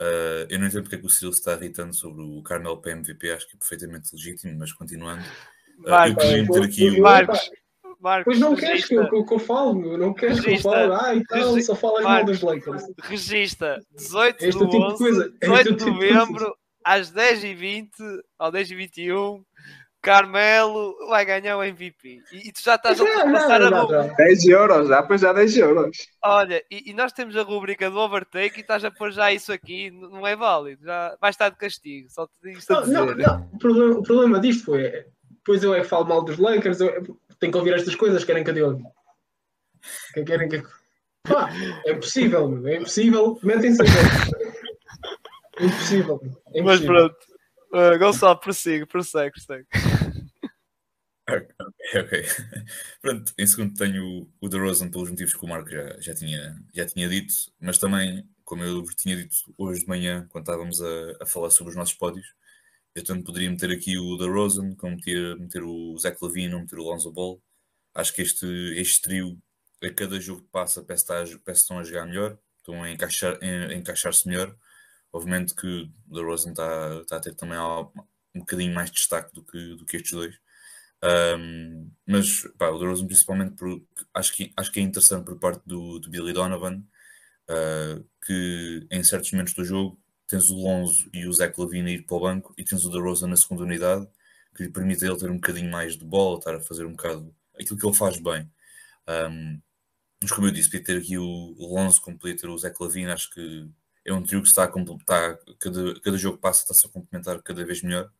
S3: Uh, eu não entendo porque é que o Ciro está irritando sobre o Carmel para MVP, acho que é perfeitamente legítimo, mas continuando.
S1: Marcos, eu queria meter aqui o. Marcos, Marcos,
S2: pois não queres que eu, que eu falo, não queres que eu fale, ah, e tal, só falas mal dos Lakers.
S1: Regista 18 de, tipo 11, coisa, 18 de novembro, às 10h20 ao 10h21, Carmelo vai ganhar o MVP. E, e tu já estás já, a passar a rubrica.
S4: 10 euros, já pois já 10 euros.
S1: Olha, e, e, nós temos a rubrica do overtake e estás a pôr já isso aqui, não é válido. Já vai estar de castigo. Só te digo isto a
S2: não, não, não. O, problema, o problema disto foi, depois eu é que falo mal dos Lakers, eu tenho que ouvir estas coisas, querem que eu diga. Que querem que. Pá, é impossível, é impossível. Mentem-se a é impossível, é impossível.
S1: Mas pronto. Uh, Gonçalo, prossiga, prossegue, prossegue.
S3: Ok, ok. Pronto, em segundo tenho o, o DeRozan pelos motivos que o Marco já, já, tinha, já tinha dito, mas também, como eu tinha dito hoje de manhã, quando estávamos a, a falar sobre os nossos pódios, eu tanto poderia meter aqui o DeRozan, como meter, meter o Zach Levine ou meter o Lonzo Ball. Acho que este, este trio, a cada jogo que passa, parece, estar, parece estão a jogar melhor, estão a encaixar-se encaixar melhor. Obviamente que o DeRozan está, está a ter também um bocadinho mais de destaque do que, do que estes dois. Um, mas pá, o DeRozan principalmente porque acho que, acho que é interessante por parte do, do Billy Donovan uh, que em certos momentos do jogo tens o Lonzo e o Zach Lavine ir para o banco e tens o DeRozan na segunda unidade que lhe permite ele ter um bocadinho mais de bola, estar a fazer um bocado aquilo que ele faz bem. Um, mas como eu disse, podia ter aqui o Lonzo como podia ter o Zach Lavine, acho que é um trio que está a completar, cada, cada jogo que passa está-se a complementar cada vez melhor.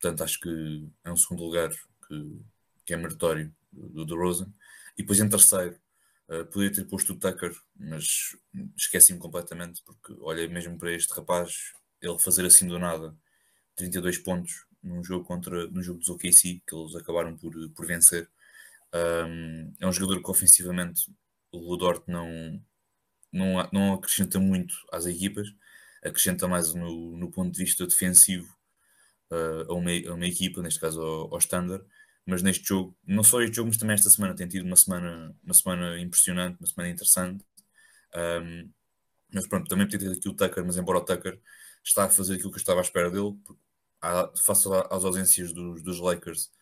S3: Portanto, acho que é um segundo lugar que, que é meritório do DeRozan. E depois em terceiro, uh, podia ter posto o Tucker, mas esqueci-me completamente, porque olha mesmo para este rapaz, ele fazer assim do nada 32 pontos num jogo contra no jogo dos OKC, que eles acabaram por, por vencer. Um, é um jogador que ofensivamente o Ludort não, não, não acrescenta muito às equipas, acrescenta mais no, no ponto de vista defensivo uh, a, uma, a uma equipa, neste caso ao, ao Standard, mas neste jogo, não só este jogo, mas também esta semana tem tido uma semana, uma semana impressionante, uma semana interessante. Um, mas pronto, também podia ter aqui o Tucker, mas embora o Tucker está a fazer aquilo que eu estava à espera dele, face às ausências dos, dos Lakers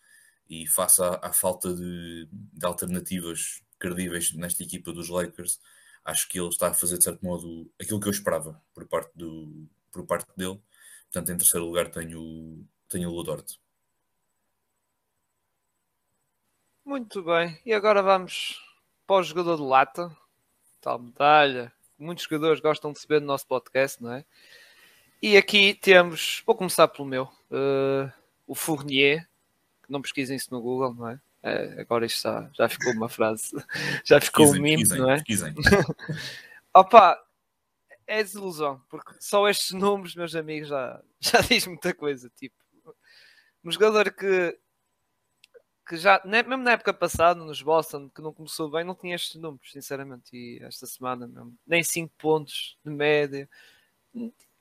S3: e face à, à falta de, de, alternativas credíveis nesta equipa dos Lakers, acho que ele está a fazer de certo modo aquilo que eu esperava por parte, do, por parte dele. Portanto, em terceiro lugar tenho, tenho o Ludort.
S1: Muito bem, e agora vamos para o jogador de lata, tal medalha. Muitos jogadores gostam de se ver no nosso podcast, não é? E aqui temos, vou começar pelo meu, uh, o Fournier, que não pesquisem isso no Google, não é? é agora isto já, já ficou uma frase, já ficou pesquisem, um meme, pesquisem, não é? Pesquisem. Opa, é desilusão, porque só estes números, meus amigos, já, já diz muita coisa. Tipo, um jogador que, que já, mesmo na época passada, nos Boston, que não começou bem, não tinha estes números, sinceramente. E esta semana, mesmo, nem 5 pontos de média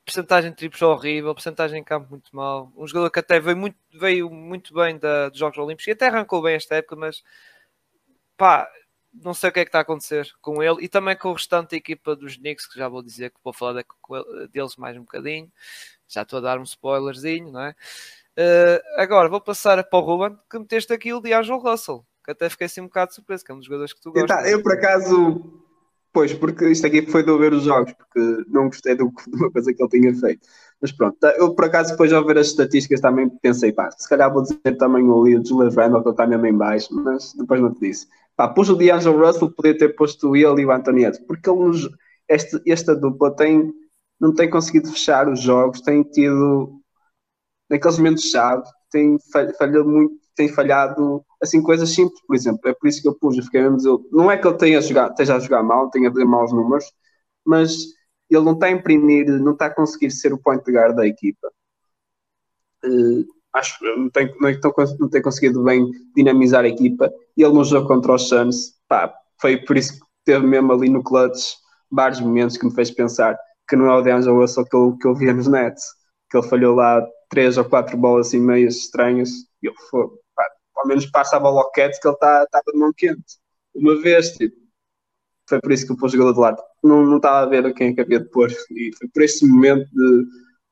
S1: percentagem de triplos horrível, percentagem em campo muito mal. Um jogador que até veio muito, veio muito bem da, dos Jogos Olímpicos e até arrancou bem esta época, mas pá, não sei o que é que está a acontecer com ele e também com o restante da equipa dos Knicks, que já vou dizer que vou falar deles mais um bocadinho. Já estou a dar um spoilerzinho, não é? Uh, agora vou passar para o Ruben, que meteste aqui o D'Angelo Russell, que até fiquei assim um bocado surpreso, que é um dos jogadores que tu gostas.
S4: Tá, eu por acaso Pois, porque isto aqui foi de eu ver os jogos, porque não gostei de uma coisa que ele tinha feito. Mas pronto, tá, eu por acaso depois de ver as estatísticas também pensei, pá, se calhar vou dizer também o ali o Julius Randle, que ele está mesmo em baixo, mas depois não te disse. Pá, pus o D'Angelo Russell, podia ter posto ele e o Antonietto, porque ele este, esta dupla tem, não tem conseguido fechar os jogos, tem tido, naqueles momentos-chave, tem falhado muito, tem falhado assim, coisas simples, por exemplo. É por isso que eu pus, eu fiquei mesmo dizer, não é que ele tenha jogado, esteja a jogar mal, tenha a fazer maus números, mas ele não está a imprimir, não está a conseguir ser o point guard da equipa. Uh, acho que não tem, não, não tem conseguido bem dinamizar a equipa. E ele no jogo contra os Suns, pá, foi por isso que teve mesmo ali no clutch vários momentos que me fez pensar que não é o DeAngelo Russell que eu, que eu via nos Nets, que ele falhou lá três ou quatro bolas assim meias estranhas e eu foi, ao menos passa a bola ao que ele estava tá, de mão quente. Uma vez, tipo, foi por isso que eu pus o jogador de lado. Não, não estava a ver quem é havia de pôr. E foi por esse momento, de,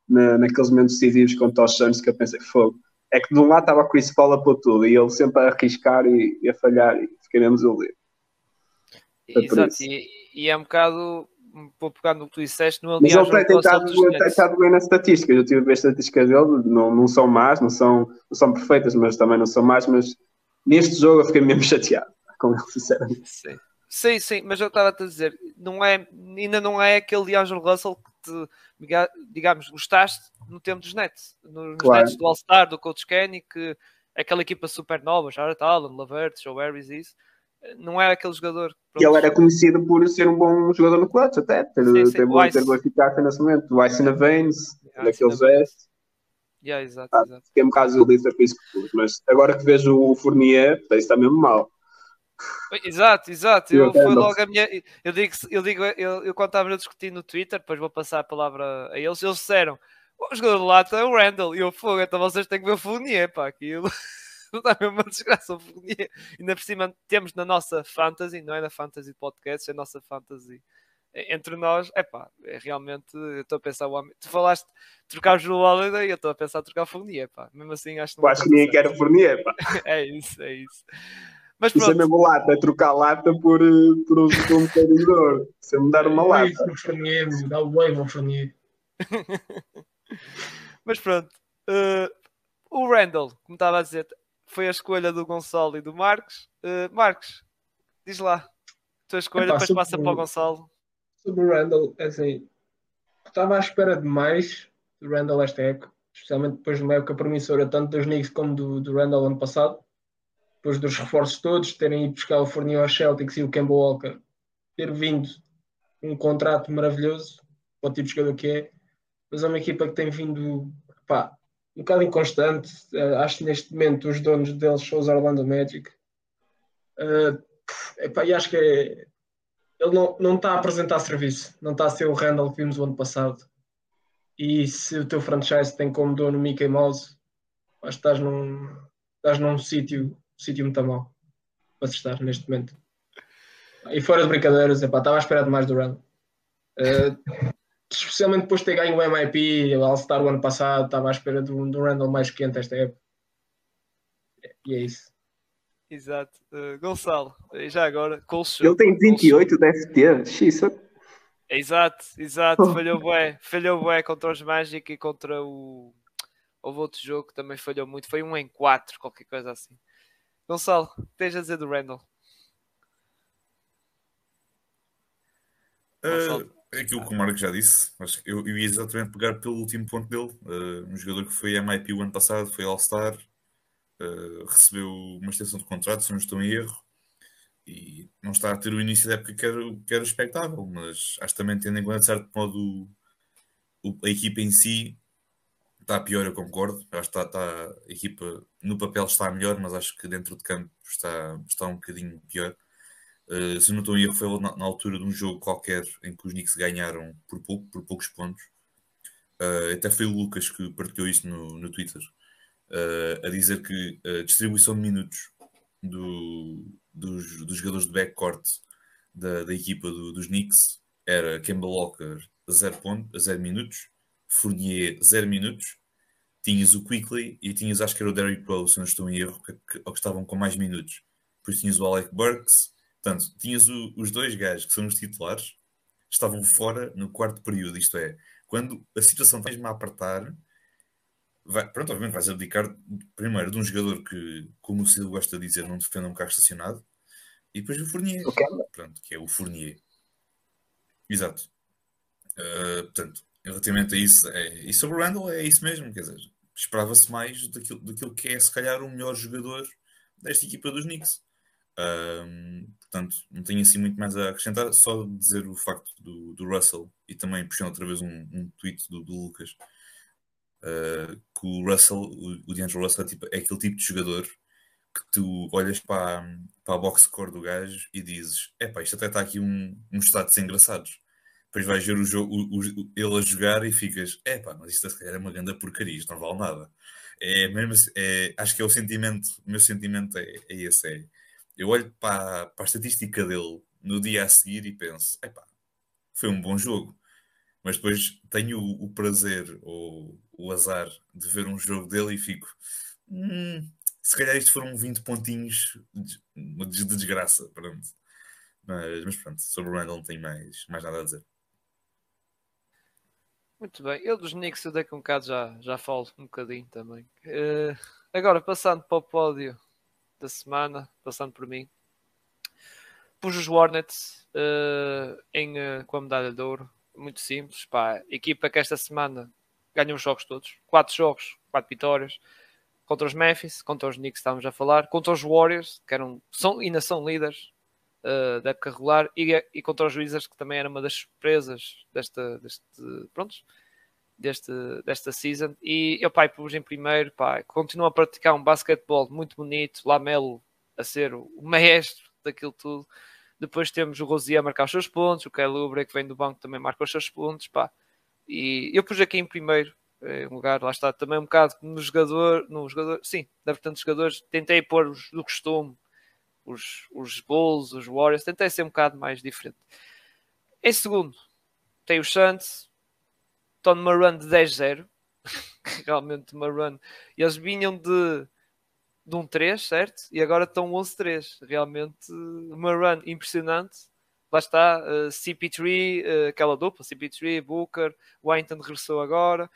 S4: na, naqueles momentos decisivos contra os Suns, que eu pensei, fogo. É que de um lado estava o Chris Paul a pôr tudo e ele sempre a arriscar e, e a falhar e fiquei menos ali.
S1: Exato, e, e, é um bocado vou pegar no que tu disseste no
S4: Mas ele tem tentado, tem bem nas estatísticas. Eu tive a ver as estatísticas dele, não, não são más, não são, não são perfeitas, mas também não são más. Mas neste jogo eu fiquei mesmo chateado com ele, sinceramente.
S1: Sim, sim, sim mas eu estava a te dizer, não é, ainda não é aquele D'Angelo Russell que te, digamos, gostaste no tempo dos Nets, nos claro. Nets do All-Star, do Coach Kenny, que aquela equipa super nova, Jared Allen, Lavert, Joe Harris e isso não é aquele jogador.
S4: E ele era conhecido por ser um bom jogador no clutch, até, ter, sim, sim. ter, boa, ter boa eficácia nesse momento. O Ice na Veins, daqueles gestos.
S1: Yeah, exato, ah, exato.
S4: Fiquei um bocado desiludido por isso que pus, mas agora que vejo o Fournier, está mesmo mal.
S1: Exato, exato. Eu, foi logo a minha. Eu digo, eu, digo eu, eu quando estava a discutir no Twitter, depois vou passar a palavra a eles, eles disseram: o jogador de lata é o Randall. E eu fogo, então vocês têm que ver o Fournier, pá, aquilo. Está mesmo uma desgraça o. Ainda por cima temos na nossa fantasy, não é na fantasy podcast, é a nossa fantasy entre nós, epá, é realmente, eu estou a pensar, o homem, tu falaste trocar o Joe Holiday, eu estou a pensar trocar o Fournier, pá, mesmo assim acho que
S4: não. acho que ninguém quer o Fournier, pá.
S1: é isso, é isso.
S4: Mas pronto. Isso é mesmo lata, é trocar lata por, eh, por, um, por um bocadinho de ouro. Se me dar uma lata.
S2: É Fournier, dá o bem ao Fournier.
S1: Mas pronto, uh, o Randall, como estava a dizer, foi a escolha do Gonçalo e do Marcos. Uh, Marcos, diz lá, tua escolha, Epá, depois passa para o Gonçalo
S2: sobre o Randall, é assim, estava à espera de mais do Randall esta época, especialmente depois de uma época promissora, tanto dos Knicks como do, do Randall ano passado. Depois dos reforços todos, terem ido buscar o Fournier ao Celtics e o Kemba Walker, ter vindo um contrato maravilhoso para o tipo de jogador que é, mas é uma equipa que tem vindo pá, um bocado inconstante. Uh, acho que neste momento os donos deles são os Orlando Magic. Uh, epá, e acho que é, ele não, não está a apresentar serviço, não está a ser o Randall que vimos o ano passado. E se o teu franchise tem como dono Mickey Mouse, acho que estás num, estás num sítio, sítio muito mal para se estar neste momento. E fora de brincadeiras, epá, estava à espera de mais do Randall. Uh, especialmente depois de ter ganho o MIP, o All-Star o ano passado, estava à espera de um, de um Randall mais quente esta época. E é isso.
S1: Exato. Uh, Gonçalo, já agora,
S4: Colchão. Ele tem 28, deve ter. Xissa.
S1: Exato, exato. Oh. Falhou bué. Falhou bué contra os Magic e contra o... Houve outro jogo que também falhou muito. Foi um em 4, qualquer coisa assim. Gonçalo, o que tens a dizer do Randall?
S3: Uh, é aquilo que o Marco já disse. Acho que eu, eu ia exatamente pegar pelo último ponto dele. Uh, um jogador que foi MIP o ano passado, foi All-Star uh, recebeu uma extensão de contrato, se não estou em erro, e não está a ter o início da época que era, que era expectável, mas acho que também tendo em conta, de certo modo, o, a equipa em si está pior, eu concordo. Acho que está, está, a equipa no papel está melhor, mas acho que dentro de campo está, está um bocadinho pior. Uh, se não estou em erro, foi na, na, altura de um jogo qualquer em que os Knicks ganharam por pouco, por poucos pontos. Uh, até foi o Lucas que partilhou isso no, no Twitter uh, a dizer que a distribuição de minutos do, dos, dos, jogadores de backcourt da, da equipa do, dos Knicks era Kemba Walker 0, ponto, 0 minutos, Fournier 0 minutos, tinhas o Quickly e tinhas, acho que era o Derrick Rose, se não estou em erro, que, que, que estavam com mais minutos. Depois tinhas o Alec Burks, portanto, tinhas o, os dois gajos que são os titulares, estavam fora no quarto período, isto é, quando a situação está mesmo a apertar, vai, pronto, obviamente vais abdicar primeiro de um jogador que, como o Silvio gosta de dizer, não defende um carro estacionado, e depois o Fournier, okay. pronto, que é o Fournier. Exato. Uh, portanto, relativamente a isso, é, e sobre o Randall é isso mesmo, quer dizer, esperava-se mais daquilo, daquilo que é se calhar o melhor jogador desta equipa dos Knicks. Um, portanto, não tenho assim muito mais a acrescentar, só dizer o facto do, do Russell e também puxando outra vez um, um tweet do, do Lucas uh, que o Russell, o, o DeAndre Russell é, tipo, é, aquele tipo de jogador que tu olhas para, para a box score do gajo e dizes: é pá, isto até está aqui um, uns status engraçados. Depois vais ver o jogo, o, o, ele a jogar e ficas: é pá, mas isto é uma grande porcaria, isto não vale nada. É mesmo, é, acho que é o sentimento, o meu sentimento é, é esse: é, eu olho para, para a estatística dele no dia a seguir e penso: é pá, foi um bom jogo mas depois tenho o, prazer ou o azar de ver um jogo dele e fico. Hum, se calhar isto foram 20 pontinhos de, de desgraça. Pronto. Mas, mas pronto, sobre o Randall não tenho mais, mais nada a dizer.
S1: Muito bem, eu dos Knicks eu daqui um bocado já, já falo um bocadinho também. Uh, agora, passando para o pódio da semana, passando por mim, pus os Hornets uh, em, uh, com a medalha de ouro. Muito simples. Pá, equipa que esta semana ganhou os jogos todos, quatro jogos, quatro vitórias. Contra os Memphis, contra os Knicks, estávamos a falar, contra os Warriors, que eram, são, ainda são líderes uh, da época regular, e, e, contra os Wizards, que também era uma das surpresas desta, deste, pronto, deste, desta season. E eu, pai, pus em primeiro, pá, continua a praticar um basquetebol muito bonito, Lamelo a ser o maestro daquilo tudo. Depois temos o Rosier a marcar os seus pontos, o Kelly Oubre que vem do banco também marca os seus pontos, pá. E eu pus aqui em primeiro em lugar, lá está, também um bocado no jogador, no jogador, sim, da tantos jogadores, tentei pôr os do costume, os, os Bulls, os Warriors, tentei ser um bocado mais diferente. Em segundo, tem o Chance, estão numa run de 10-0, realmente uma run, e eles vinham de, de um 3, certo? E agora estão 11-3, realmente uma run impressionante. Lá está, uh, CP3, uh, aquela dupla, CP3, Booker, Wynton regressou agora,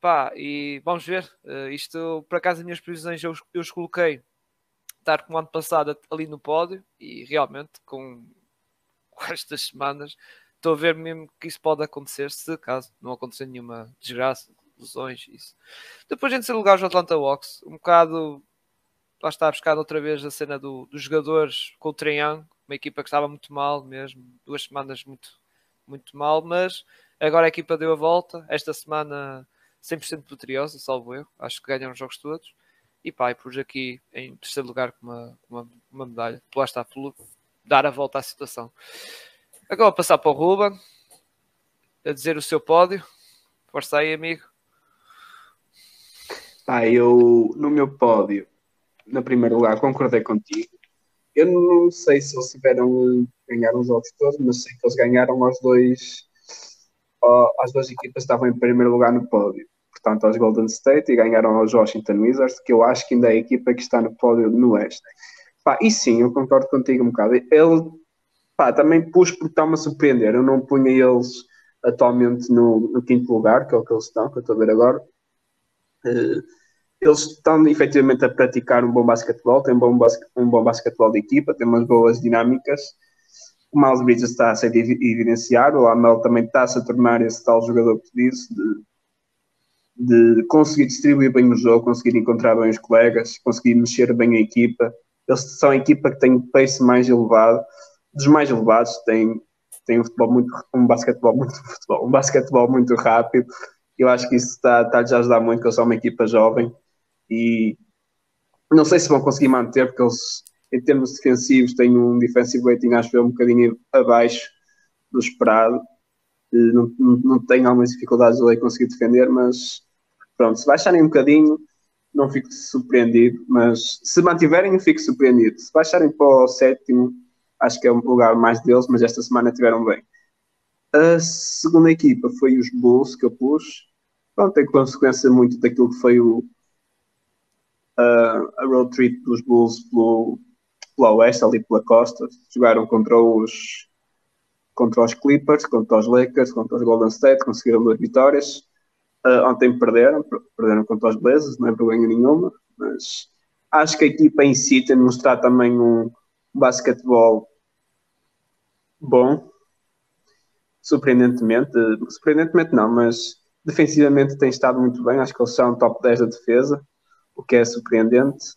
S1: Pá, e vamos ver. Uh, isto, por acaso, as minhas previsões eu, eu os coloquei estar como ano passado ali no pódio e realmente com, com estas semanas estou a ver mesmo que isso pode acontecer se caso não acontecer nenhuma desgraça, lesões, isso. Depois, em terceiro lugar, os Atlanta Hawks, um bocado lá está a buscar outra vez a cena do, dos jogadores com o Triangle, uma equipa que estava muito mal mesmo, duas semanas muito, muito mal, mas agora a equipa deu a volta. Esta semana 100% vitoriosa, salvo eu. Acho que ganharam os jogos todos. E pá, e aqui em terceiro lugar com uma, uma, uma medalha. Lá está, por dar a volta à situação. Agora passar para o Ruben, a dizer o seu pódio. Força aí, amigo.
S4: Pá, eu no meu pódio, no primeiro lugar, concordei contigo. Eu não sei se eles tiveram ganharam os jogos todos, mas sei que eles ganharam aos dois as duas equipas estavam em primeiro lugar no pódio. Portanto, aos Golden State e ganharam aos Washington Wizards, que eu acho que ainda é a equipa que está no pódio no Oeste. E sim, eu concordo contigo um bocado. Ele pá, também pus porque está-me a surpreender. Eu não punha eles atualmente no, no, quinto lugar, que é o que eles estão, que eu estou a ver agora. Uh, eles estão efetivamente a praticar um bom basquetebol, têm um bom, basque, um bom basquetebol de equipa, têm umas boas dinâmicas o Miles Bridges está a ser evidenciar, o Lamel também está-se a tornar esse tal jogador que disse, de, de conseguir distribuir bem o jogo, conseguir encontrar bem os colegas, conseguir mexer bem a equipa. Eles são a equipa que tem o pace mais elevado, dos mais elevados, tem, tem um, futebol muito, um basquetebol muito futebol, um basquetebol muito rápido. Eu acho que isso está, está a ajudar muito, que eles são uma equipa jovem e não sei se vão conseguir manter, porque eles em termos defensivos, tem um defensive rating, acho que é um bocadinho abaixo do esperado. Não, não, não tenho algumas dificuldades ali conseguir defender, mas pronto, se baixarem um bocadinho, não fico surpreendido, mas se mantiverem, fico surpreendido. Se baixarem para o sétimo, acho que é um lugar mais deles, mas esta semana tiveram bem. A segunda equipa foi os Bulls que eu pus. Pronto, tem consequência muito daquilo que foi o, uh, a road trip dos Bulls pelo, pela oeste, ali pela costa. Jogaram contra os, contra os Clippers, contra os Lakers, contra os Golden State, conseguiram duas vitórias. Uh, ontem perderam, perderam contra os Blazers, não é vergonha nenhuma, mas acho que a equipa em si tem de mostrar também um basquetebol bom, surpreendentemente, surpreendentemente não, mas defensivamente tem estado muito bem, acho que eles são top 10 da defesa, o que é surpreendente.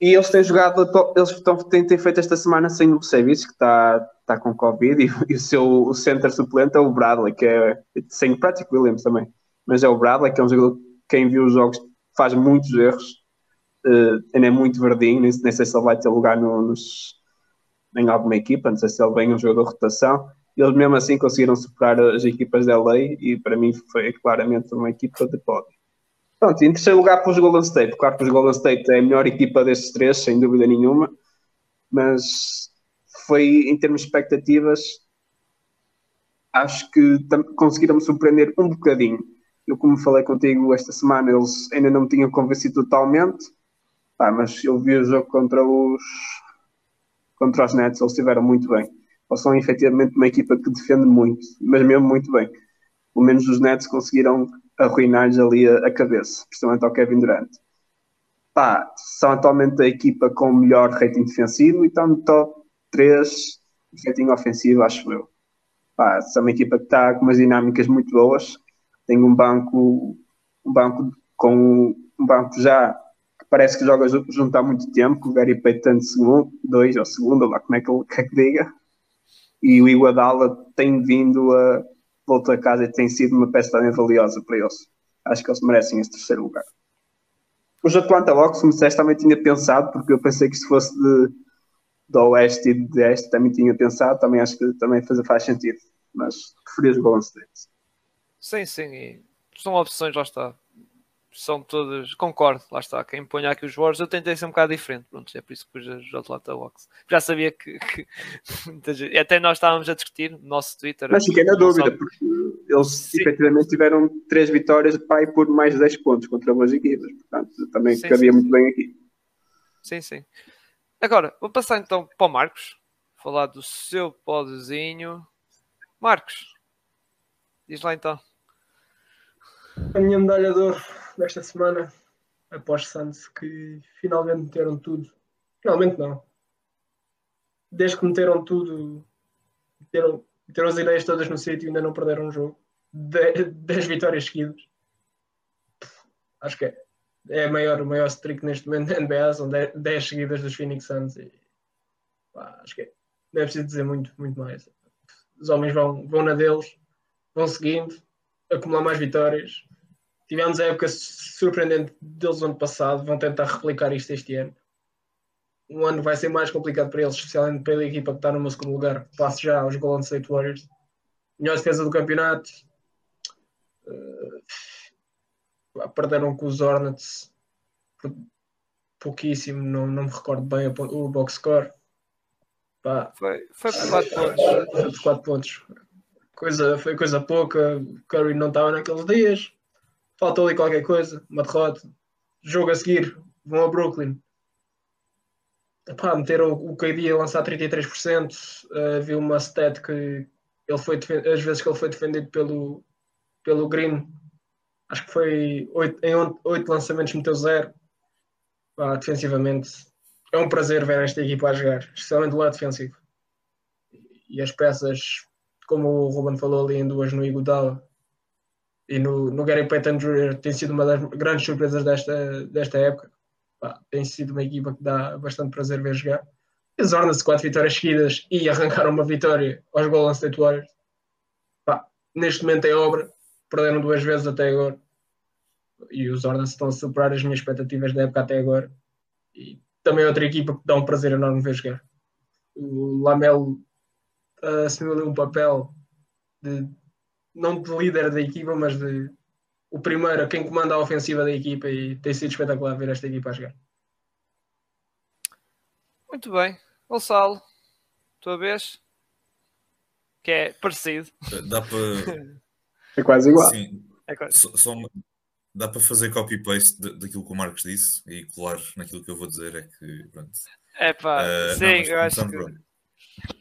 S4: E eles têm jogado, eles estão, têm, têm feito esta semana sem o Sevic, que está, está com Covid, e, e, o seu o center suplente é o Bradley, que é sem o Patrick Williams também. Mas é o Bradley, que é um jogador que quem viu os jogos faz muitos erros, uh, ainda é muito verdinho, nem, nem sei se ele vai ter lugar no, nos, em alguma equipa, não sei se ele vem um jogador de rotação. Eles mesmo assim conseguiram superar as equipas da LA e para mim foi claramente uma equipa de pódio. Pronto, em terceiro lugar para os Golden State. Claro que os Golden State é a melhor equipa destes três, sem dúvida nenhuma, mas foi em termos de expectativas, acho que conseguiram me surpreender um bocadinho. Eu, como falei contigo esta semana, eles ainda não me tinham convencido totalmente, ah, mas eu vi o jogo contra os contra os Nets, eles estiveram muito bem. Eles são efetivamente uma equipa que defende muito, mas mesmo muito bem. Pelo menos os Nets conseguiram arruinar-lhes ali a, a, cabeça, principalmente ao Kevin Durant. Pá, são atualmente a equipa com o melhor rating defensivo e estão no top 3 rating ofensivo, acho eu. Pá, são uma equipa que está com umas dinâmicas muito boas, tem um banco, um banco com um banco já parece que joga junto há muito tempo, com o Gary Payton segundo, dois ou segundo, lá como é que ele quer que diga, e o Iguadala tem vindo a voltou a casa e tem sido uma peça também valiosa para eles. Acho que eles merecem esse terceiro lugar. Os Atlanta Hawks, como disseste, também tinha pensado, porque eu pensei que se fosse de, de oeste e de este, também tinha pensado, também acho que também faz, faz sentido, mas preferi os Golden State.
S1: Sim, sim, são opções, lá está. São todas, concordo, lá está. Quem põe aqui os Warriors, eu tentei ser um bocado diferente. Pronto, é por isso que pus os Atlanta Hawks. Já sabia que, que até nós estávamos a discutir no nosso Twitter.
S4: Mas fiquei na dúvida, porque eles sim. efetivamente tiveram três vitórias para ir por mais de 10 pontos contra boas equipas. Portanto, também sim, cabia sim. muito bem aqui.
S1: Sim, sim. Agora, vou passar então para o Marcos, falar do seu podezinho. Marcos, diz lá então.
S2: A minha medalha de ouro desta semana, após Santos, que finalmente meteram tudo. Finalmente não. Desde que meteram tudo, meteram, meteram as ideias todas no sítio e ainda não perderam um jogo. 10 vitórias seguidas. Acho que é, é maior, o maior streak neste momento da NBA. São 10 seguidas dos Phoenix Suns. E, pá, acho que é, não é preciso dizer muito, muito mais. Os homens vão, vão na deles, vão seguindo acumular mais vitórias. Tivemos a época surpreendente deles no ano passado, vão tentar replicar isto este ano. Um ano vai ser mais complicado para eles, especialmente pela equipa que está no meu segundo lugar. Passo já aos Golden State Warriors. Melhor defesa do campeonato. Uh, perderam com os Hornets pouquíssimo, não, não me recordo bem o box score.
S1: Pá, foi, foi por 4 pontos.
S2: Foi por 4 pontos coisa, foi coisa pouca. Curry não estava naqueles dias. Faltou ali qualquer coisa, uma derrota. Jogo a seguir, vão a Brooklyn. Epá, meteram o, o KD a lançar 33%. Uh, vi uma stat que ele foi as vezes que ele foi defendido pelo, pelo Green, acho que foi 8, em 8 lançamentos meteu zero. Defensivamente, é um prazer ver esta equipa a jogar, especialmente do lado defensivo. E as peças como o Ruben falou ali em duas no Iguodala e no, no Gary Payton Jr. tem sido uma das grandes surpresas desta, desta época. Pá, tem sido uma equipa que dá bastante prazer ver jogar. Eles ornam-se quatro vitórias seguidas e arrancaram uma vitória aos Golden State Warriors. Pá, neste momento é obra, perderam duas vezes até agora. E os Hornets estão a superar as minhas expectativas da época até agora. E também é outra equipa que dá um prazer enorme ver jogar. O Lamelo uh, assumiu ali um papel de não de líder da equipa, mas de o primeiro, quem comanda a ofensiva da equipa e tem sido espetacular ver esta equipa a jogar.
S1: Muito bem. Gonçalo, tua vez? Que é parecido.
S3: Dá para.
S4: É quase igual.
S3: Sim. É quase. Só, só, dá para fazer copy-paste daquilo que o Marcos disse e colar naquilo que eu vou dizer. É que. Pronto.
S1: É pá, uh, sim, não, eu acho que. Pronto.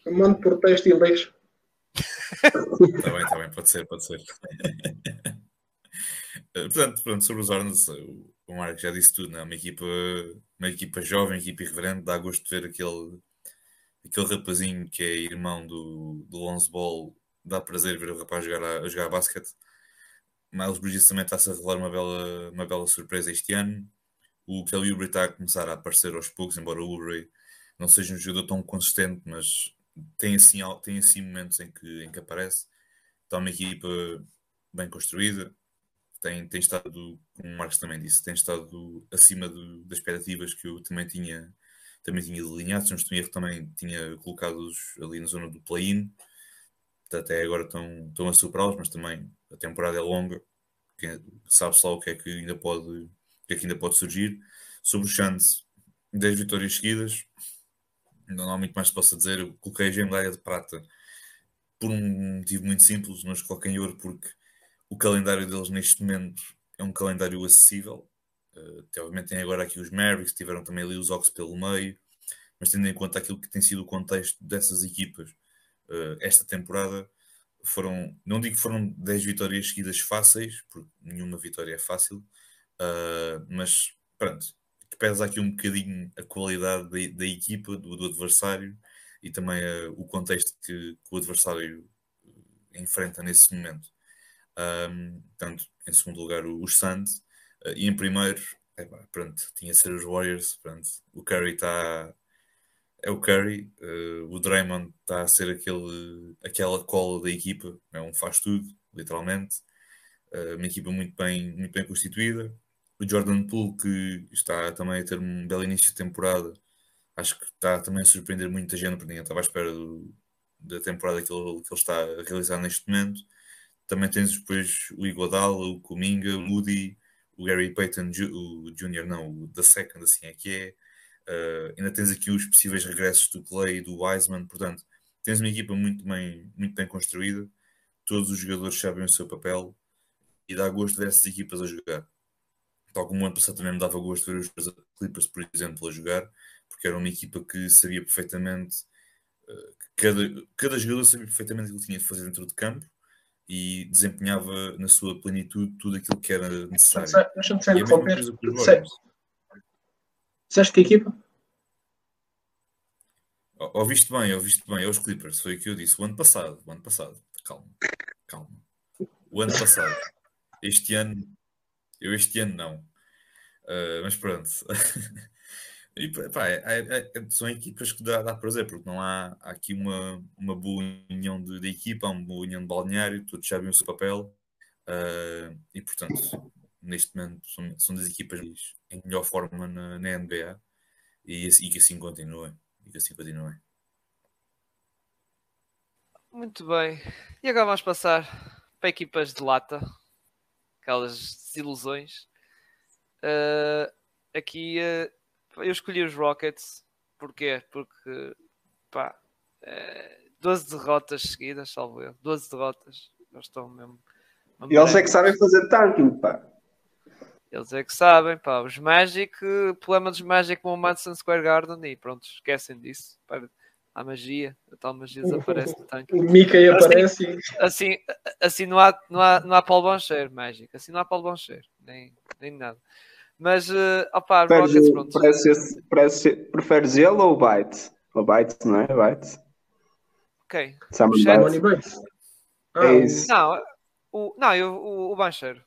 S2: Mando por texto e leixo.
S3: Está bem, está bem, pode ser, pode ser. Eh, portanto, pronto, sobre os Hornets, o Marco já disse tudo, né? uma, equipa, uma equipa jovem, uma equipa irreverente, dá gosto de ver aquele, aquele rapazinho que é irmão do, do Lonzo Ball, dá prazer ver o rapaz jogar a, a jogar basquete. Miles Bridges também está-se a revelar uma bela, uma bela surpresa este ano. O Kelly Oubre está a começar a aparecer aos poucos, embora o Oubre não seja um jogador tão consistente, mas tem assim, tem assim momentos em que, em que aparece. Está uma equipa bem construída, tem, tem estado, como o Marcos também disse, tem estado acima do, das expectativas que eu também tinha, também tinha delineado. Se não estou erro, também tinha colocado-os ali na zona do play-in. Até agora estão, estão a superá-los, mas também a temporada é longa. Sabe-se lá o que é que ainda pode, que é que ainda pode surgir. Sobre o Chance, 10 vitórias seguidas, não há muito mais que possa dizer. Eu coloquei a medalha de prata por um motivo muito simples, mas coloquei em ouro porque o calendário deles neste momento é um calendário acessível. Uh, obviamente tem agora aqui os Mavericks, tiveram também ali os Ox pelo meio, mas tendo em conta aquilo que tem sido o contexto dessas equipas uh, esta temporada, foram, não digo que foram 10 vitórias seguidas fáceis, porque nenhuma vitória é fácil, uh, mas pronto, pesa aqui um bocadinho a qualidade da, da equipa, do, do, adversário e também uh, o contexto que, que, o adversário eh, enfrenta nesse momento. Um, portanto, em segundo lugar, os Suns uh, e em primeiro, pronto, tinha de ser os Warriors. Pronto, o Curry está. É o Curry, uh, o Draymond está a ser aquele, aquela cola da equipa, é um faz tudo, literalmente. uma equipa muito bem, muito bem constituída, o Jordan Poole, que está também a ter um belo início de temporada, acho que está também a surpreender muita gente, porque ninguém estava à espera do, da temporada que ele, que ele, está a realizar neste momento. também tens depois o Iguodala, o Kuminga, o Moody, o Gary Payton o Jr., não, o The Second, assim é que é. Uh, ainda tens aqui os possíveis regressos do Clay e do Wiseman, portanto, tens uma equipa muito bem, muito bem construída, todos os jogadores sabem o seu papel e dá gosto ver essas equipas a jogar. Tal como o ano passado também me dava gosto ver os Clippers, por exemplo, a jogar, porque era uma equipa que sabia perfeitamente, uh, cada, cada jogador sabia perfeitamente o que tinha de fazer dentro de campo e desempenhava na sua plenitude tudo aquilo que era necessário.
S2: Deixa-me só interromper. Disseste que equipa?
S3: Ouviste bem, ouviste bem, é os Clippers, foi o que eu disse. O ano passado, o ano passado, calma, calma. O ano passado, este ano, eu este ano não. Uh, mas pronto. e, pá, é, é, é, são equipas que dá, dá prazer, porque não há, há aqui uma, uma boa união de, de equipa, uma boa união de balneário, todos sabem o seu papel. Uh, e portanto, neste momento são, são das equipas em melhor forma na, na NBA e, e que assim continuem e que assim continuem.
S1: Muito bem. E agora vamos passar para equipas de lata, aquelas desilusões. Uh, aqui uh, eu escolhi os Rockets, porquê? Porque pá, uh, eh, 12 derrotas seguidas, salvo eu, 12 derrotas, eles estão mesmo.
S4: E eles é que sabem fazer tanking, pá.
S1: Eles é que sabem, pá. Os Magic, o problema dos Magic com o Madison Square Garden e pronto, esquecem disso. Pá. A magia, a tal magia desaparece do tanque.
S2: O Mickey assim, aparece.
S1: Assim, assim não, há, não, há, não há Paulo Boncher, Magic. Assim não há Paulo Boncher, nem, nem nada. Mas, uh, opá,
S4: preferes, Rockets, pronto. Parece, parece, preferes ele ou o Byte? O Byte, não é? Byte.
S1: Ok.
S2: Simon Byte.
S4: Ah, é isso.
S1: Não, o, não eu, o, o Bancheiro.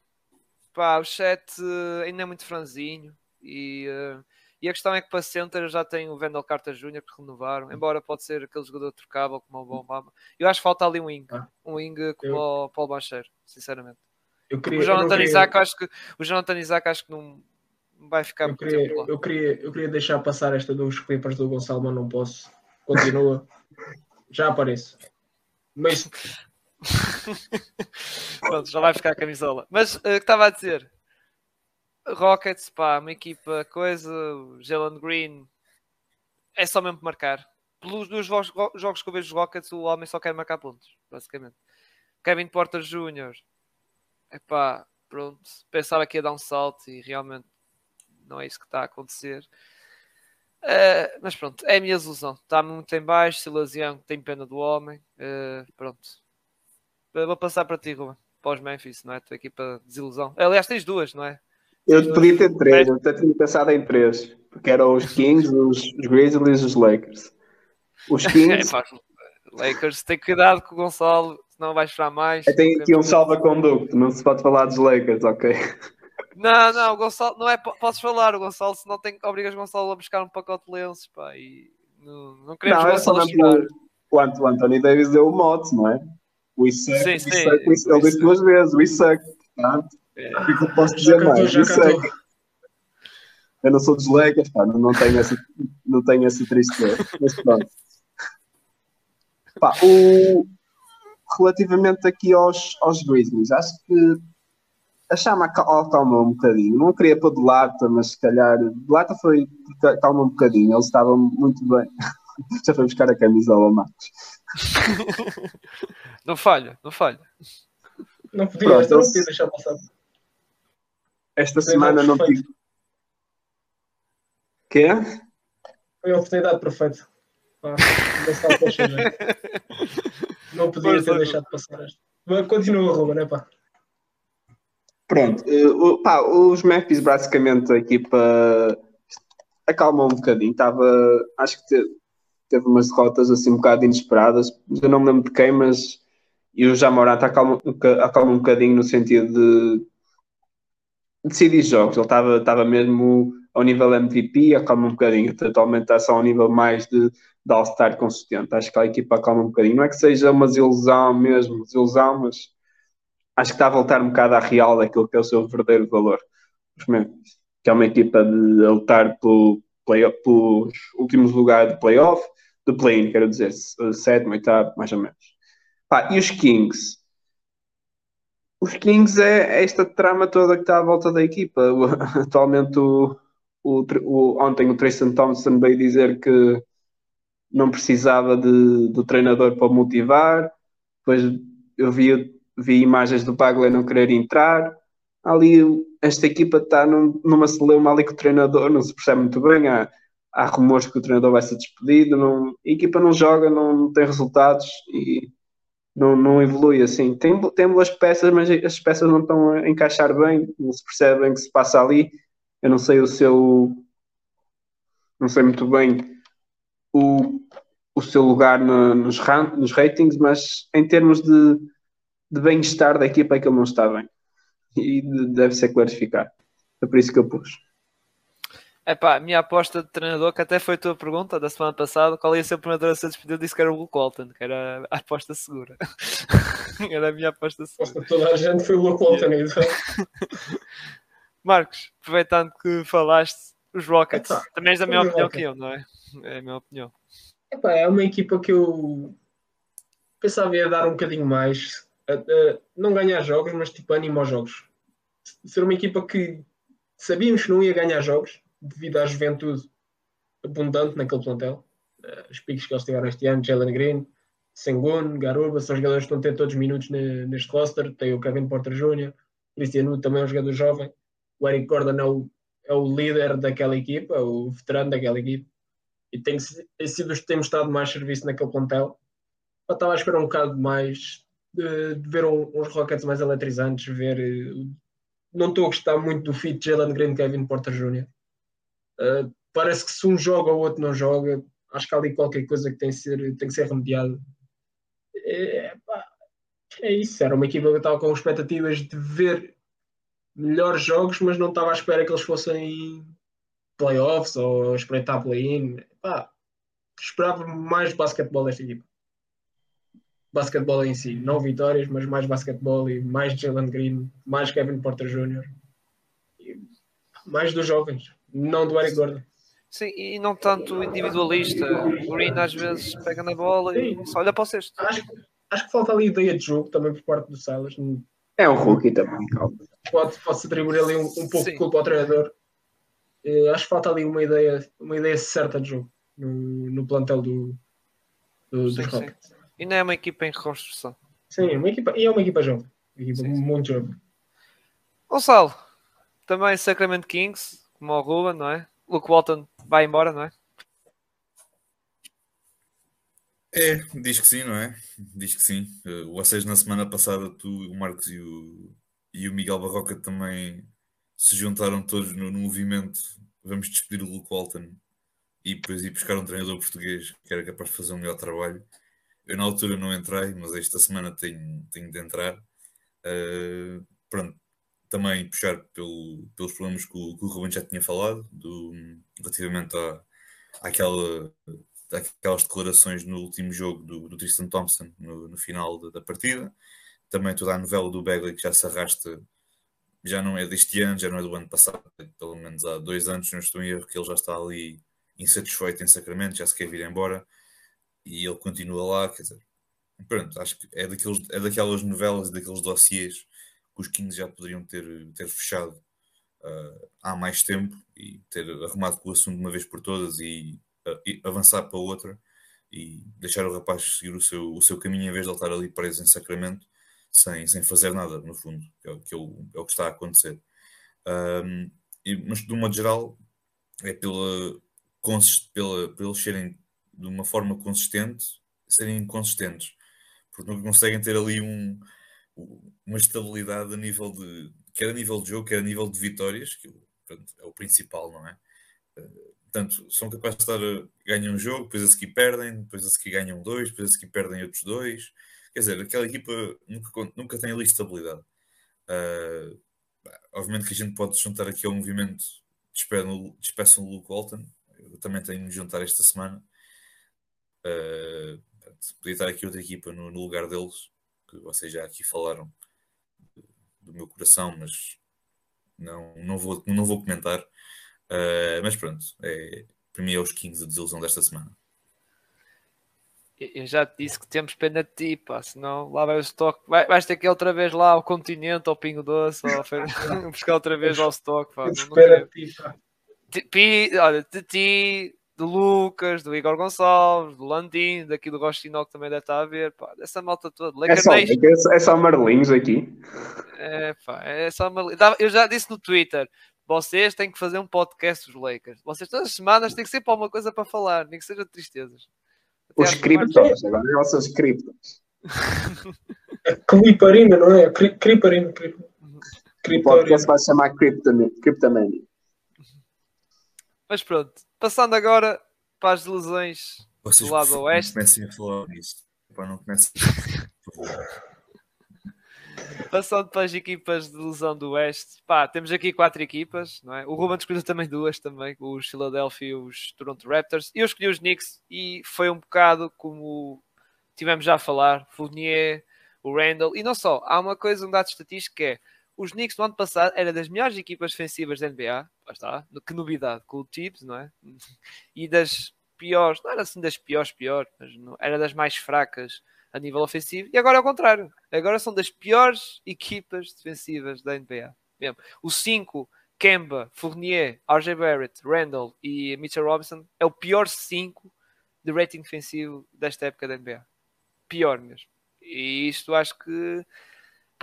S1: Pá, o chat uh, ainda é muito franzinho e, uh, e a questão é que para center já tem o Vendel Carter Jr. que renovaram, embora pode ser aquele jogador trocável como o Bombama. Eu acho que falta ali um wing, ah, um wing como eu, o Paul Bancheiro, sinceramente.
S2: Eu queria,
S1: o Jonathan queria... Isaac acho que o Jonathan Isaac acho que não vai ficar
S2: eu queria. Eu queria, eu queria deixar passar esta dos Clippers do Gonçalo, mas não posso. Continua. já apareço. Mas
S1: Pronto, já vai ficar a camisola. Mas o uh, que estava a dizer? Rockets, pá, uma equipa, coisa, Jalen Green, é só mesmo marcar. Pelos dois jogos, que eu vejo os Rockets, o homem só quer marcar pontos, basicamente. Kevin Porter Jr., pá, pronto, pensava que ia dar um salto e realmente não é isso que está a acontecer. Uh, mas pronto, é a minha ilusão. Está muito em baixo. Silas Young tem pena do homem. Uh, pronto, vou passar para ti, Ruben. Pós Memphis, não é? Tua equipa de desilusão. Aliás, tens duas, não é?
S4: Eu podia ter três, eu até tinha pensado em três. Porque eram os Kings, os, os Grizzlies e os Lakers. Os Kings. é,
S1: Lakers, tem cuidado com o Gonçalo, senão vais esperar mais.
S4: Tem aqui um salva-conducto, não se pode falar dos Lakers, ok?
S1: Não, não, o Gonçalo, não é, podes falar, o Gonçalo, se não tem, obrigas o Gonçalo a buscar um pacote de lenços, pá, e não, não queremos não, o Gonçalo é chorar.
S4: O, o Anthony Davis deu o mote, não é? We suck, sim, we sim, suck, we, ele disse duas vezes, we suck. Tá? É. O que eu posso dizer mais? Suck. Eu não sou dos Lakers, pá, não, não, tenho essa, não tenho essa tristeza. Mas pronto. Pá, o, relativamente aqui aos, aos Grizzlies, acho que a chama acalmou um bocadinho. Não queria pôr de lata, mas se calhar de lata foi acalmou um bocadinho. Eles estavam muito bem. Já foi buscar a camisola, Marcos.
S1: não falha, não falha.
S2: Não podia, Pronto, não podia deixar passar.
S4: Esta semana não tive. Quê?
S2: Foi a oportunidade perfeita. Ah, não podia pois ter é. deixado passar esta. Continua, Ruben, é pá.
S4: Pronto, uh, pá, os Memphis basicamente a equipa acalmou um bocadinho. Estava, acho que teve umas derrotas assim um bocado inesperadas. Eu não me lembro de quem, mas e o Jamorata acalma, acalma um bocadinho no sentido de decidir jogos. Ele estava, estava mesmo ao nível MVP, acalma um bocadinho. Totalmente está só ao nível mais de, de All-Star consistente. Acho que a equipa acalma um bocadinho. Não é que seja uma desilusão mesmo, desilusão, mas acho que está a voltar um bocado à real daquilo que é o seu verdadeiro valor. Que é uma equipa de lutar pelo play, pelos últimos lugares de playoff, do play-in, quero dizer, sétimo, oitavo, mais ou menos. Pá, e os Kings? Os Kings é esta trama toda que está à volta da equipa. Atualmente, o, o, o, ontem o Tristan Thompson veio dizer que não precisava de, do treinador para motivar. Depois eu vi, vi imagens do Bagley não querer entrar. Ali, esta equipa está num, numa celeuma ali com o treinador, não se percebe muito bem. Há, há rumores que o treinador vai ser despedido. Não, a equipa não joga, não, não tem resultados e não, não evolui assim. Tem, tem boas peças, mas as peças não estão a encaixar bem, não se percebe bem o que se passa ali. Eu não sei o seu. Não sei muito bem o, o seu lugar no, nos, nos ratings, mas em termos de, de bem-estar da equipa é que ele não está bem. E deve ser clarificado. É por isso que eu pus.
S1: Epá, a minha aposta de treinador, que até foi a tua pergunta da semana passada, qual ia ser o treinador a ser despedido, disse que era o Luke Walton, que era a aposta segura. era a minha aposta segura.
S2: Toda a gente foi o Luke Walton. Então.
S1: Marcos, aproveitando que falaste, os Rockets, Epá, também és da minha opinião que eu, não é? É a minha opinião.
S2: Epá, é uma equipa que eu pensava ia dar um bocadinho mais, não ganhar jogos, mas tipo anima aos jogos. Ser uma equipa que sabíamos que não ia ganhar jogos, devido à juventude abundante naquele plantel. Uh, os piques que eles tiveram este ano, Jalen Green, Sengun, Garuba, são jogadores que estão a ter todos os minutos neste roster. Tem o Kevin Porter Jr., Cristiano também é um jogador jovem. O Eric Gordon é o, é o líder daquela equipa, o veterano daquela equipa. E tem, tem sido os que têm mostrado mais serviço naquele plantel. Eu estava a esperar um bocado mais de, de ver um, uns Rockets mais eletrizantes, ver. Uh, não estou a gostar muito do fit Jalen Green Kevin Porter Jr. Uh, parece que se um joga ou o outro não joga, acho que há ali qualquer coisa que tem, que ser, tem que ser remediada. É, pá, é isso, era uma equipa que estava com expectativas de ver melhores jogos, mas não estava à espera que eles fossem playoffs ou espreitar play-in. Esperava mais basquetebol desta equipa. Basquetebol em si, não vitórias, mas mais basquetebol e mais Jalen Green, mais Kevin Porter Jr. E mais dos jovens não do Eric Gordon.
S1: Sim, e não tanto individualista. O Green às vezes pega na bola e só olha para o cesto.
S2: Acho, acho que falta ali ideia de jogo também por parte do Silas.
S4: É um rookie também, calma.
S2: Pode, pode-se atribuir ali um, um pouco de culpa ao treinador. Uh, acho que falta ali uma ideia, uma ideia certa de jogo no, no plantel do, do sim, dos Rockets.
S1: E não é uma equipa em reconstrução.
S2: Sim, é uma equipa, e é uma equipa jovem. Uma equipa sim, muito jovem.
S1: Gonçalo, também Sacramento Kings, como o Ruben, não é? Luke Walton vai embora, não é?
S3: É, diz que sim, não é? Diz que sim. Ou seja, na semana passada tu, o Marcos e o, e o Miguel Barroca também se juntaram todos no, no movimento vamos despedir o Luke Walton e depois ir buscar um treinador português que era capaz de fazer um melhor trabalho. Eu na altura não entrei, mas esta semana tenho, tenho de entrar. Uh, pronto, também puxar pelo, pelos problemas que o, que o Ruben já tinha falado, do, relativamente à, àquela, àquelas declarações no último jogo do, do Tristan Thompson no, no final da, da, partida. Também toda a novela do Bagley que já se arrasta, já não é deste ano, já não é do ano passado, pelo menos há dois anos, não estou em erro, que ele já está ali insatisfeito em Sacramento, já se quer vir embora e ele continua lá, quer dizer, pronto, acho que é, daqueles, é daquelas novelas daqueles dossiês que os Kings já poderiam ter, ter fechado uh, há mais tempo e ter arrumado com o assunto de uma vez por todas e, uh, e, avançar para outra e deixar o rapaz seguir o seu, o seu caminho em vez de ele estar ali preso em Sacramento sem, sem fazer nada, no fundo, que é, que é, o, é o que está a acontecer. Um, e, mas, de um modo geral, é pela, pela, pela eles serem de uma forma consistente, serem inconsistentes, porque não conseguem ter ali um, uma estabilidade a nível de quer a nível de jogo, quer a nível de vitórias, que portanto, é o principal, não é? Eh, portanto, são capazes de estar a ganhar um jogo, depois a seguir perdem, depois a seguir ganham dois, depois a seguir perdem outros dois. Quer dizer, aquela equipa nunca, nunca tem ali estabilidade. Uh, obviamente que a gente pode juntar aqui ao movimento Despeçam o Luke Walton. Eu também tenho de juntar esta semana. Uh, podia estar aqui outra equipa no, no lugar deles que vocês já aqui falaram do meu coração, mas não, não, vou, não vou comentar. Uh, mas pronto, é, para mim é os Kings a desilusão desta semana.
S1: Eu já te disse que temos pena de ti, pá, senão lá vai o estoque. Vai, vais ter que ir outra vez lá ao continente, ao Pingo Doce, ou buscar outra vez ao estoque. Pá. Não,
S2: Espera de ti, pá.
S1: Ti- olha, de ti, do Lucas, do Igor Gonçalves, do Landim, daqui do Rostinol que também deve estar a ver, pá, dessa malta toda.
S4: É só, é só- é só Marlinhos aqui.
S1: é, pá, é só. Dava- Eu já disse no Twitter, vocês têm que fazer um podcast dos Lakers. Vocês todas as semanas têm que sempre alguma coisa para falar, nem que seja de tristezas. Até
S4: Os criptos, agora os seus criptos.
S2: Cliparina, não é? Cri-
S4: O podcast vai se chamar. Cryptomania.
S1: Mas pronto, passando agora para as ilusões
S5: Vocês
S1: do lado
S5: não
S1: oeste.
S5: comecem a falar disso. Não comecem.
S1: Passando para as equipas de ilusão do Oeste, pá, temos aqui quatro equipas, não é? O Ruben escolheu também duas também, os Philadelphia e os Toronto Raptors. Eu escolhi os Knicks e foi um bocado como tivemos já a falar, Fournier, o Randall, e não só, há uma coisa, um dado estatístico que é, os Knicks no ano passado era das melhores equipas defensivas da NBA, lá está, que novidade, com o Tibbs, não é? E das piores, não era assim das piores, pior, mas não, era das mais fracas a nível ofensivo, e agora é o contrário. Agora são das piores equipas defensivas da NBA. Mesmo. O 5, Kemba, Fournier, RJ Barrett, Randall e Mitchell Robinson é o pior 5 de rating defensivo desta época da NBA. Pior mesmo. E isto acho que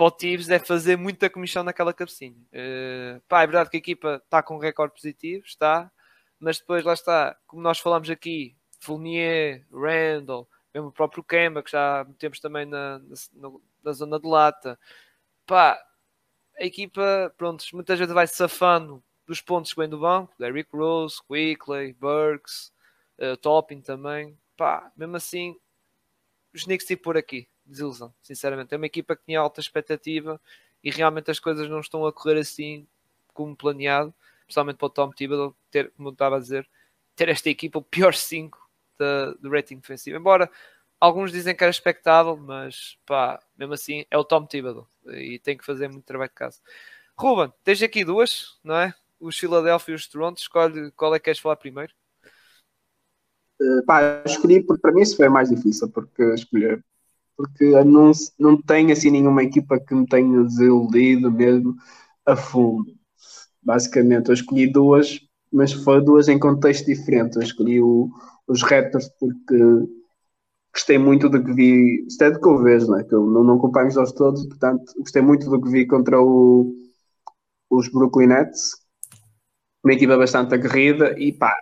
S1: para o Tibbs deve fazer muita comissão naquela cabecinha. Uh, pá, é verdade que a equipa está com um recorde positivo, está, mas depois lá está, como nós falamos aqui, Fournier, Randall, mesmo o próprio Kemba, que já temos também na, na, na zona de lata. Pá, a equipa, pronto, muitas vezes vai safando dos pontos que vem do banco, Derrick Rose, Quickley, Burks, uh, Topping também. Pá, mesmo assim, os Knicks ir por aqui, desilusão, sinceramente. É uma equipa que tinha alta expectativa e realmente as coisas não estão a correr assim como planeado, principalmente para o Tom Thibodeau ter, como eu estava a dizer, ter esta equipa o pior 5 do rating defensivo. Embora alguns dizem que era expectável, mas pá, mesmo assim é o Tom Thibodeau e tem que fazer muito trabalho de casa. Ruben, tens aqui duas, não é? Os Philadelphia e os Toronto, escolhe qual é que queres falar primeiro.
S4: Uh, pá, escolhi porque para mim isso foi mais difícil porque escolher. Porque não, não tenho assim nenhuma equipa que me tenha desiludido mesmo a fundo. Basicamente, eu escolhi duas, mas foram duas em contexto diferente. Eu escolhi o, os Raptors porque gostei muito do que vi. Isto é do que eu vejo, não é? Que eu não, não acompanho os jogos todos, portanto, gostei muito do que vi contra o, os Brooklyn Nets. Uma equipa bastante aguerrida e pá,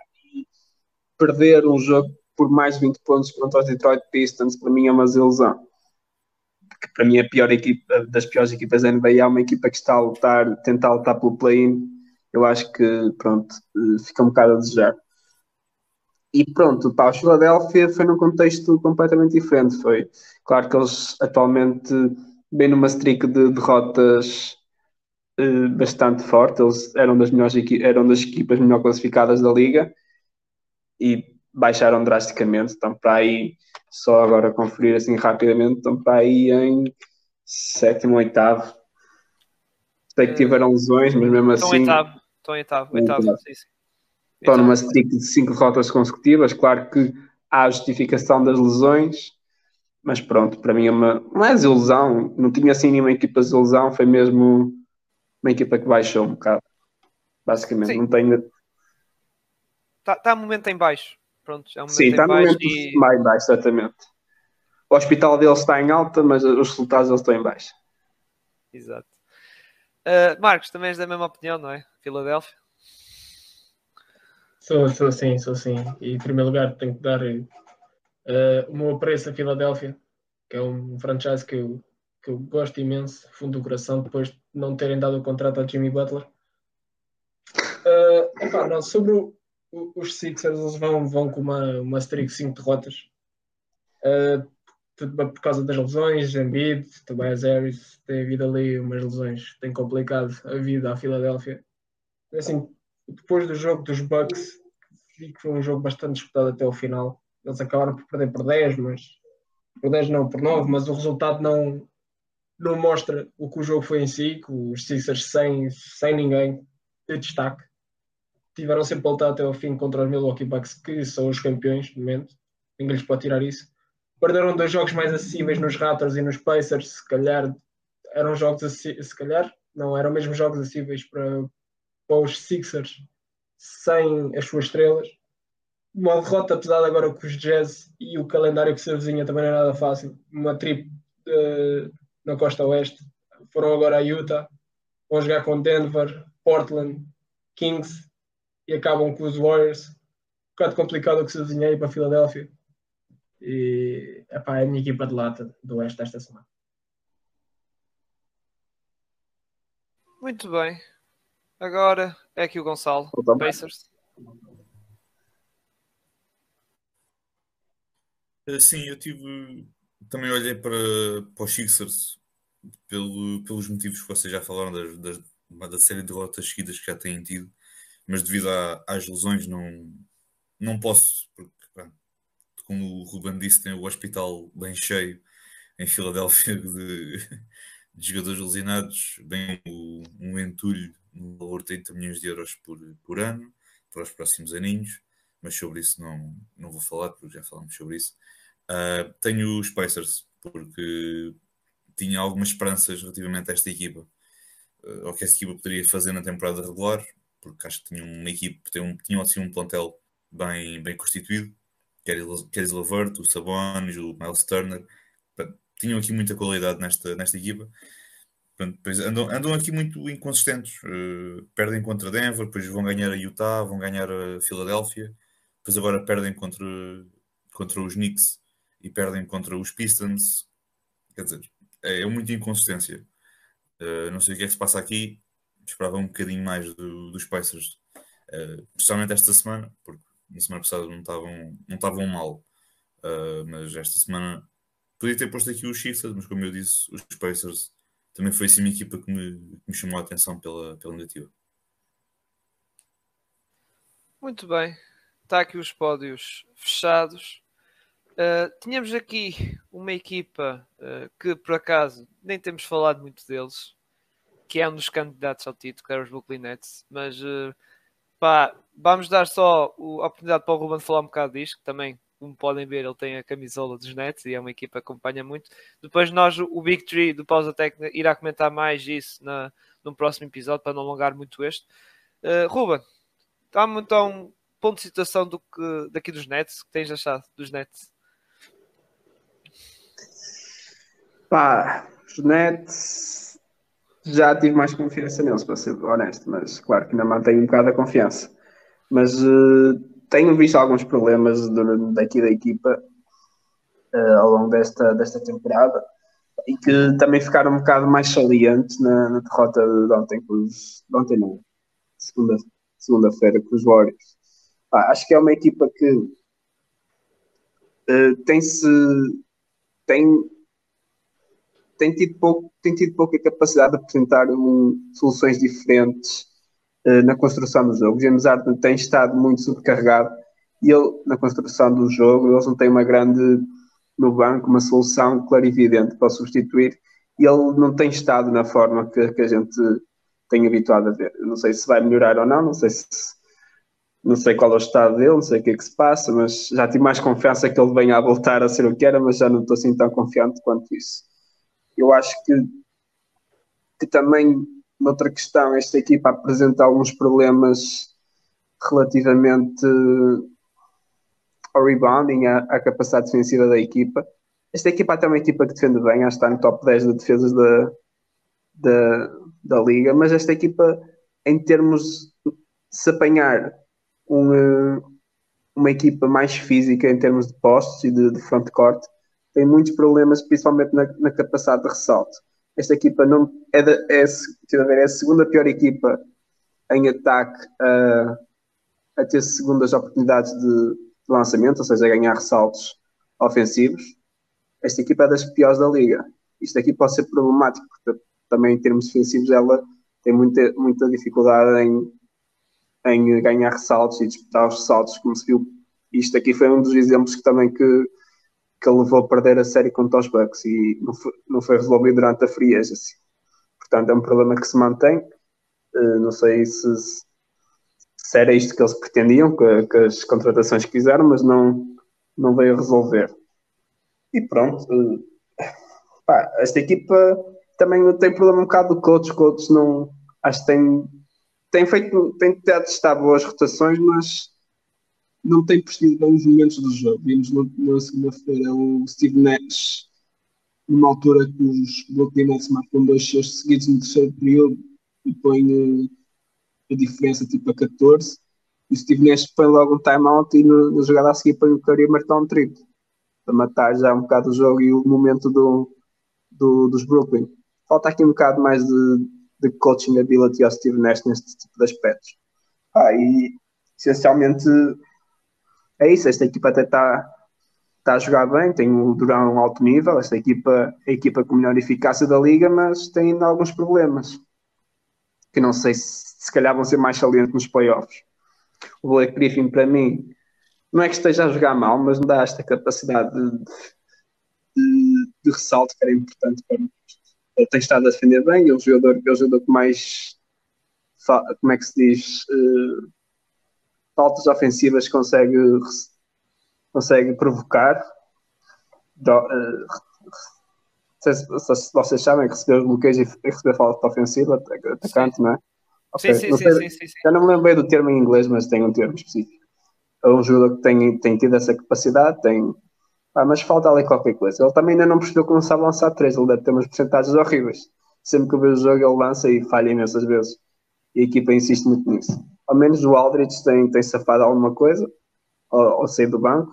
S4: perder um jogo por mais de 20 pontos contra os Detroit Pistons para mim é uma desilusão. Porque para mim a pior equipa das piores equipas da NBA é uma equipa que está a lutar, tentar lutar pelo play-in. Eu acho que pronto, fica um bocado a desejar. E pronto, para o Philadelphia foi num contexto completamente diferente. Foi claro que eles atualmente bem numa streak de derrotas uh, bastante forte. Eles eram das melhores eram das equipas melhor classificadas da liga e baixaram drasticamente. Estão para aí, só agora conferir assim rapidamente, estão para aí em sétimo, oitavo. Sei que tiveram lesões, mas mesmo
S1: estão
S4: assim.
S1: Oitavo, estão oitavo, oitavo,
S4: oitavo.
S1: sim, sim.
S4: Estão numa streak de cinco derrotas consecutivas. Claro que há a justificação das lesões, mas pronto, para mim é uma, não é desilusão. Não tinha assim nenhuma equipa de desilusão, foi mesmo uma equipa que baixou um bocado. Basicamente,
S1: Sim.
S4: não tenho.
S1: Está tá um momento em baixo. Pronto, é um
S4: Sim, está no momento
S1: e
S4: mais baixo, exatamente. O hospital deles está em alta, mas os resultados deles estão em baixo.
S1: Exato. Uh, Marcos, também és da mesma opinião, não é? Filadélfia.
S2: Sou, sou sim, sou sim. E em primeiro lugar tenho que dar uh, o meu apreço a Filadélfia, que é um franchise que eu, que eu gosto imenso, fundo do coração, depois de não terem dado o contrato a Jimmy Butler. Uh, epá, não, sobre o, os Sixers, eles vão, vão com uma, uma streak de 5 derrotas. Uh, por causa das lesões, Embiid, Tobias Harris, tem havido ali umas lesões têm complicado a vida à Filadélfia. Assim, depois do jogo dos Bucks, vi que foi um jogo bastante disputado até o final. Eles acabaram por perder por 10, mas por 10 não, por 9, mas o resultado não, não mostra o que o jogo foi em si, que os Sixers sem, sem ninguém de destaque tiveram sempre a lutar até ao fim contra os Milwaukee Bucks, que são os campeões no momento, ninguém lhes pode tirar isso. perderam dois jogos mais acessíveis nos Raptors e nos Pacers, se calhar eram jogos se calhar não eram mesmo jogos acessíveis para, para os Sixers sem as suas estrelas. Uma derrota pesada agora com os Jazz e o calendário que se avizinha também não é nada fácil. Uma trip uh, na costa oeste. Foram agora a Utah, vão jogar com Denver, Portland, Kings e acabam com os Warriors. Um bocado complicado o que se aí para a Filadélfia. E epá, é a minha equipa de lata do Oeste esta semana.
S1: Muito bem. Agora é aqui o Gonçalo. Pacers.
S3: Eh, Sim, eu tive. Também olhei para, para os Sixers pelo, pelos motivos que vocês já falaram das, das, da série de derrotas seguidas que já têm tido, mas devido às lesões não, não posso, porque como o Ruben disse, tem o hospital bem cheio em Filadélfia de, de jogadores lesionados, bem o- um entulho no valor de 30 milhões de euros por, por ano para os próximos aninhos, mas sobre isso não, não vou falar, porque já falamos sobre isso. Uh, tenho os Pacers, porque tinha algumas esperanças relativamente a esta equipa, uh, ao que esta equipa poderia fazer na temporada regular, porque acho que tinham uma equipe, tinham, um, tinham assim um plantel bem, bem constituído, Keris Lavert, o Sabonis, o Miles Turner, tinham aqui muita qualidade nesta, nesta equipa. Andam, andam aqui muito inconsistentes, uh, perdem contra Denver, depois vão ganhar a Utah, vão ganhar a Filadélfia, depois agora perdem contra, contra os Knicks e perdem contra os Pistons. Quer dizer, é, é muita inconsistência. Uh, não sei o que é que se passa aqui. Esperava um bocadinho mais do, dos Pacers, uh, especialmente esta semana, porque na semana passada não estavam, não estavam mal. Uh, mas esta semana podia ter posto aqui os Sixers, mas como eu disse, os Pacers também foi assim uma equipa que me, que me chamou a atenção pela, pela negativa.
S1: Muito bem. Está aqui os pódios fechados. Uh, tínhamos aqui uma equipa uh, que por acaso nem temos falado muito deles, que é um dos candidatos ao título, que era os Brooklyn Nets, mas uh, pá, vamos dar só a oportunidade para o Ruben falar um bocado disto, que também, como podem ver, ele tem a camisola dos Nets e é uma equipa que acompanha muito. Depois nós, o Big Tree do Pausa Técnica, irá comentar mais isso na, no próximo episódio, para não alongar muito este. Ruben, dá-me então ponto de situação do que, daqui dos Nets, que tens achado dos Nets?
S4: Pá, os Nets já tive mais confiança neles, para ser honesto, mas claro que ainda mantenho um bocado a confiança. Mas uh, tenho visto alguns problemas daqui da equipa uh, ao longo desta, desta temporada e que também ficaram um bocado mais salientes na, na derrota de ontem com os. De ontem não, segunda, segunda-feira com os Warriors. Pá, acho que é uma equipa que uh, tem-se. tem tem tido, pouco, tem tido pouca capacidade de apresentar um, soluções diferentes uh, na construção do jogo. James Harden tem estado muito subcarregado e ele, na construção do jogo, eles não têm uma grande no banco, uma solução clarividente para substituir e ele não tem estado na forma que, que a gente tem habituado a ver. Eu não sei se vai melhorar ou não, não sei se não sei qual é o estado dele, não sei o que é que se passa, mas já tive mais confiança que ele venha a voltar a ser o que era, mas já não estou assim tão confiante quanto isso eu acho que, que também, noutra questão, esta equipa apresenta alguns problemas relativamente ao rebounding, à, à, capacidade defensiva da equipa. Esta equipa é uma equipa que defende bem, acho que está no top 10 de defesas da, da, da liga, mas esta equipa, em termos de se apanhar um, uma equipa mais física em termos de postos e de, de front-court, tem muitos problemas, principalmente na, na capacidade de ressalto. Esta equipa não é, de, é, é a segunda pior equipa em ataque a, a ter segundas oportunidades de, de, lançamento, ou seja, a ganhar ressaltos ofensivos. Esta equipa é das piores da liga. Isto aqui pode ser problemático, porque também em termos defensivos ela tem muita, muita dificuldade em, em ganhar ressaltos e disputar os ressaltos, como se viu. Isto aqui foi um dos exemplos que também que que ele levou a perder a série contra os Bucks e não foi, não foi resolvido durante a free agency. Portanto, é um problema que se mantém. Uh, não sei se, se, era isto que eles pretendiam, que, que, as contratações que fizeram, mas não, não veio resolver. E pronto. eh, pá, esta equipa também tem problema um bocado do coach. Coach não. Acho que tem, tem feito. Tem testar boas rotações, mas não tem percebido bem os momentos do jogo. Vimos no- na segunda-feira o Steve Nash, numa altura que os Brooklyn Nets marcam dois cestos seguidos no terceiro período e põe eh, a diferença tipo a 14. E o Steve Nash põe logo um timeout e no- na jogada a seguir põe o Curry a marcar um triplo para matar já um bocado o jogo e o momento do, do- dos Brooklyn. Falta aqui um bocado mais de, de coaching ability ao Steve Nash neste tipo de aspectos. Ah, e essencialmente é isso, esta equipa até está tá a jogar bem, tem o Durão um alto nível, esta equipa é a equipa com melhor eficácia da liga, mas tem ainda alguns problemas que não sei se se calhar vão ser mais salientes nos playoffs. O Blake Griffin para mim não é que esteja a jogar mal, mas não dá esta capacidade de, de, de ressalto que era importante para nós. Ele tem estado a defender bem, é o jogador, é o jogador que mais como é que se diz eh, faltas ofensivas consegue consegue provocar Do, eh, se, se vocês sabem que receber os bloqueios e receber falta ofensiva ataca- atacante, não é? Ok,
S1: Sim, sim,
S4: não
S1: sim,
S4: sei-
S1: sim, sim, sim.
S4: já não me lembro bem do termo em inglês, mas tem um termo específico. É um jogador que tem, tem tido essa capacidade, tem. Ah, mas falta ali qualquer coisa. Ele também ainda não percebeu que não sabe lançar três, ele deve ter umas porcentagens horríveis. Sempre que eu vejo o jogo, ele lança e falha imensas vezes. E a equipa insiste muito nisso. Ao menos o Aldridge tem, tem safado alguma coisa, ao, sair do banco,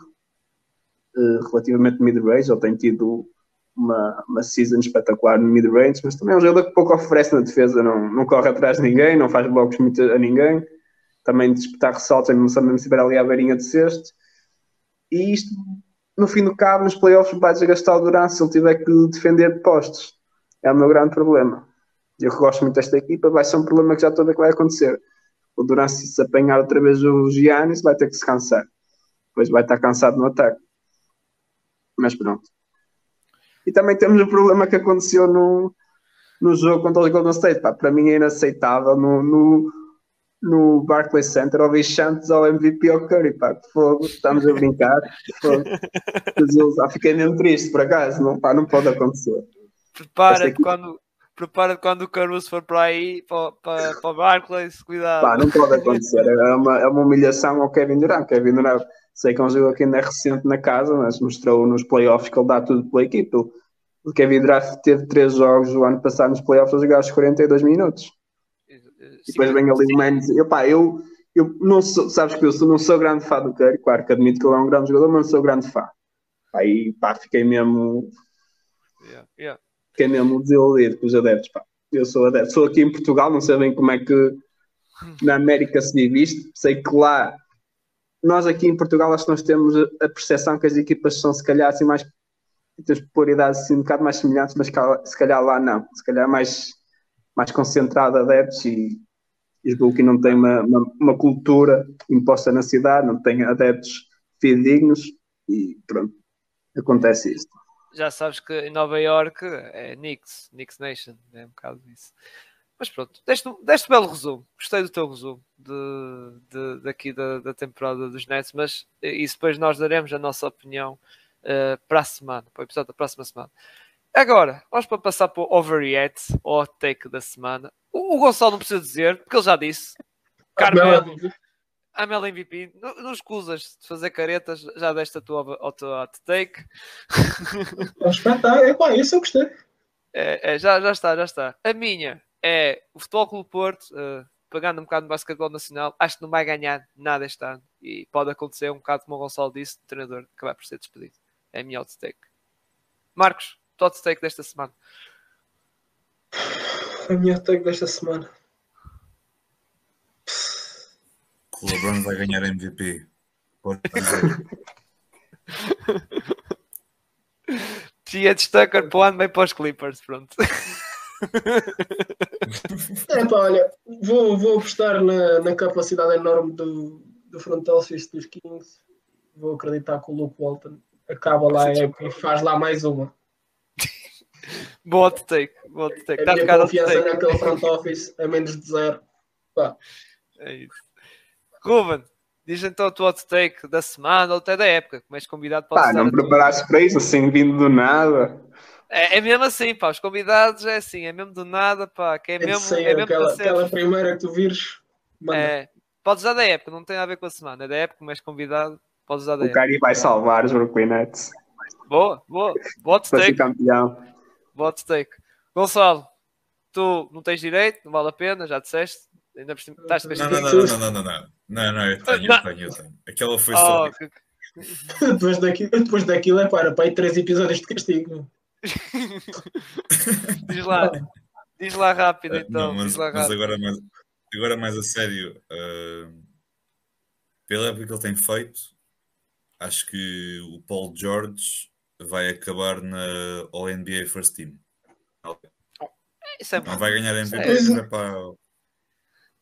S4: eh, relativamente mid-range. Ele tem tido uma, uma season espetacular no mid-range, mas também é um jogador que pouco oferece na defesa, não, não corre atrás de ninguém, não faz blocos muito a ninguém, também disputar ressaltos, não sabe mesmo se estiver ali à beirinha de sexto. E isto, no fim do cabo, nos playoffs, vai desgastar o Durant se ele tiver que defender de postos. É o meu grande problema. Eu que gosto muito desta equipa, vai ser um problema que já estou a ver que vai acontecer. O Durant, se se apanhar outra vez o Giannis, vai ter que se cansar. Depois vai estar cansado no ataque. Mas pronto. E também temos o problema que aconteceu no, no jogo contra os Golden State. Pá, para mim é inaceitável no, no, no Barclays Center ouvir chantes ao MVP ao Curry. Pá, que fogo, estamos a brincar. Jesus, ah, fiquei mesmo triste, por acaso. Não, pá, não pode acontecer.
S1: Prepara-te quando, prepara quando o Caruso for para aí, para, para, para o Barclays, cuidado.
S4: Pá, não pode acontecer. É uma, é uma humilhação ao Kevin Durant. Kevin Durant, sei que é um jogador que ainda é recente na casa, mas mostrou nos playoffs que ele dá tudo pela equipe. O Kevin Durant teve três jogos o ano passado nos playoffs a jogar aos 42 minutos. E depois vem ali o Mendes. Eu, pá, eu, eu não sou, sabes que eu sou, não sou grande fã do Curry, claro que admito que ele é um grande jogador, mas não sou grande fã. Aí, pá, fiquei mesmo,
S1: yeah.
S4: fiquei mesmo desiludido com os adeptos, pá. Eu sou adepto, sou aqui em Portugal, não sei bem como é que na América se vive isto, sei que lá, nós aqui em Portugal acho que nós temos a, percepção que as equipas são se calhar assim mais, temos popularidades assim um bocado mais semelhantes, mas se calhar lá não, se calhar mais, mais concentrado adeptos e, e os Brooklyn não têm uma, uma, uma cultura imposta na cidade, não têm adeptos fidedignos e pronto, acontece isto.
S1: Já sabes que em Nova York é Knicks, Knicks Nation, é um bocado isso. Mas pronto, deste, deste belo resumo. Gostei do teu resumo de, de, daqui da, da temporada dos Nets, mas isso depois nós daremos a nossa opinião eh, para a semana, para o episódio da próxima semana. Agora, vamos para passar para o Overreact, ou take da semana. O, o Gonçalo não precisa dizer, porque ele já disse. Carmelo, Amel MVP, não, não escusas de fazer caretas, já deste a tua, a tua hot take.
S2: É espetáculo. Epá, isso eu gostei.
S1: É, é, já, já está, já está. A minha é o Futebol Clube Porto, eh, pegando um bocado no basquetebol nacional, acho que não vai ganhar nada este ano. E pode acontecer um bocado como o Gonçalo disse, o treinador que vai por ser despedido. É a minha hot take. Marcos, tua hot take desta semana.
S2: A minha take desta semana.
S5: O LeBron vai ganhar MVP. Pode dizer.
S1: Tia Tucker para o ano, bem para os Clippers, pronto.
S2: É pá, olha, vou, vou apostar na, na capacidade enorme do, do front office dos Kings. Vou acreditar que o Luke Walton acaba lá a época e faz lá mais uma.
S1: Boa take, boa take.
S2: A
S1: a
S2: minha confiança
S1: take.
S2: naquele front office é menos de zero. Pá,
S1: É isso. Ruben, Diz então o teu hot take da semana ou até da época, como és convidado
S4: para Pá, não preparaste para isso, assim, vindo do nada.
S1: É, é, mesmo assim, pá, os convidados é assim, é mesmo do nada, pá, que é, é mesmo. Sim, é mesmo
S2: aquela, aquela primeira que tu vires.
S1: Manda. É, podes usar da época, não tem a ver com a semana, é da época, mas convidado, podes usar da o
S4: época. O Cari vai salvar os Brooklyn Nets.
S1: Boa, boa, boa take.
S4: campeão.
S1: Boa take. Gonçalo, tu não tens direito, não vale a pena, já disseste. Ainda por cima, estás
S3: não, não, não, não, não, não, não, não, não, eu tenho, eu tenho, eu tenho. Aquela foi só. Oh, que...
S2: depois, daquilo, depois daquilo é para, para aí três episódios de castigo.
S1: diz lá, diz lá rápido então. Não,
S3: mas,
S1: lá
S3: mas agora, mais, agora mais a sério, uh, pela época que ele tem feito, acho que o Paul George vai acabar na All NBA First Team.
S1: Isso é
S3: não vai ganhar MVP, isso é, para...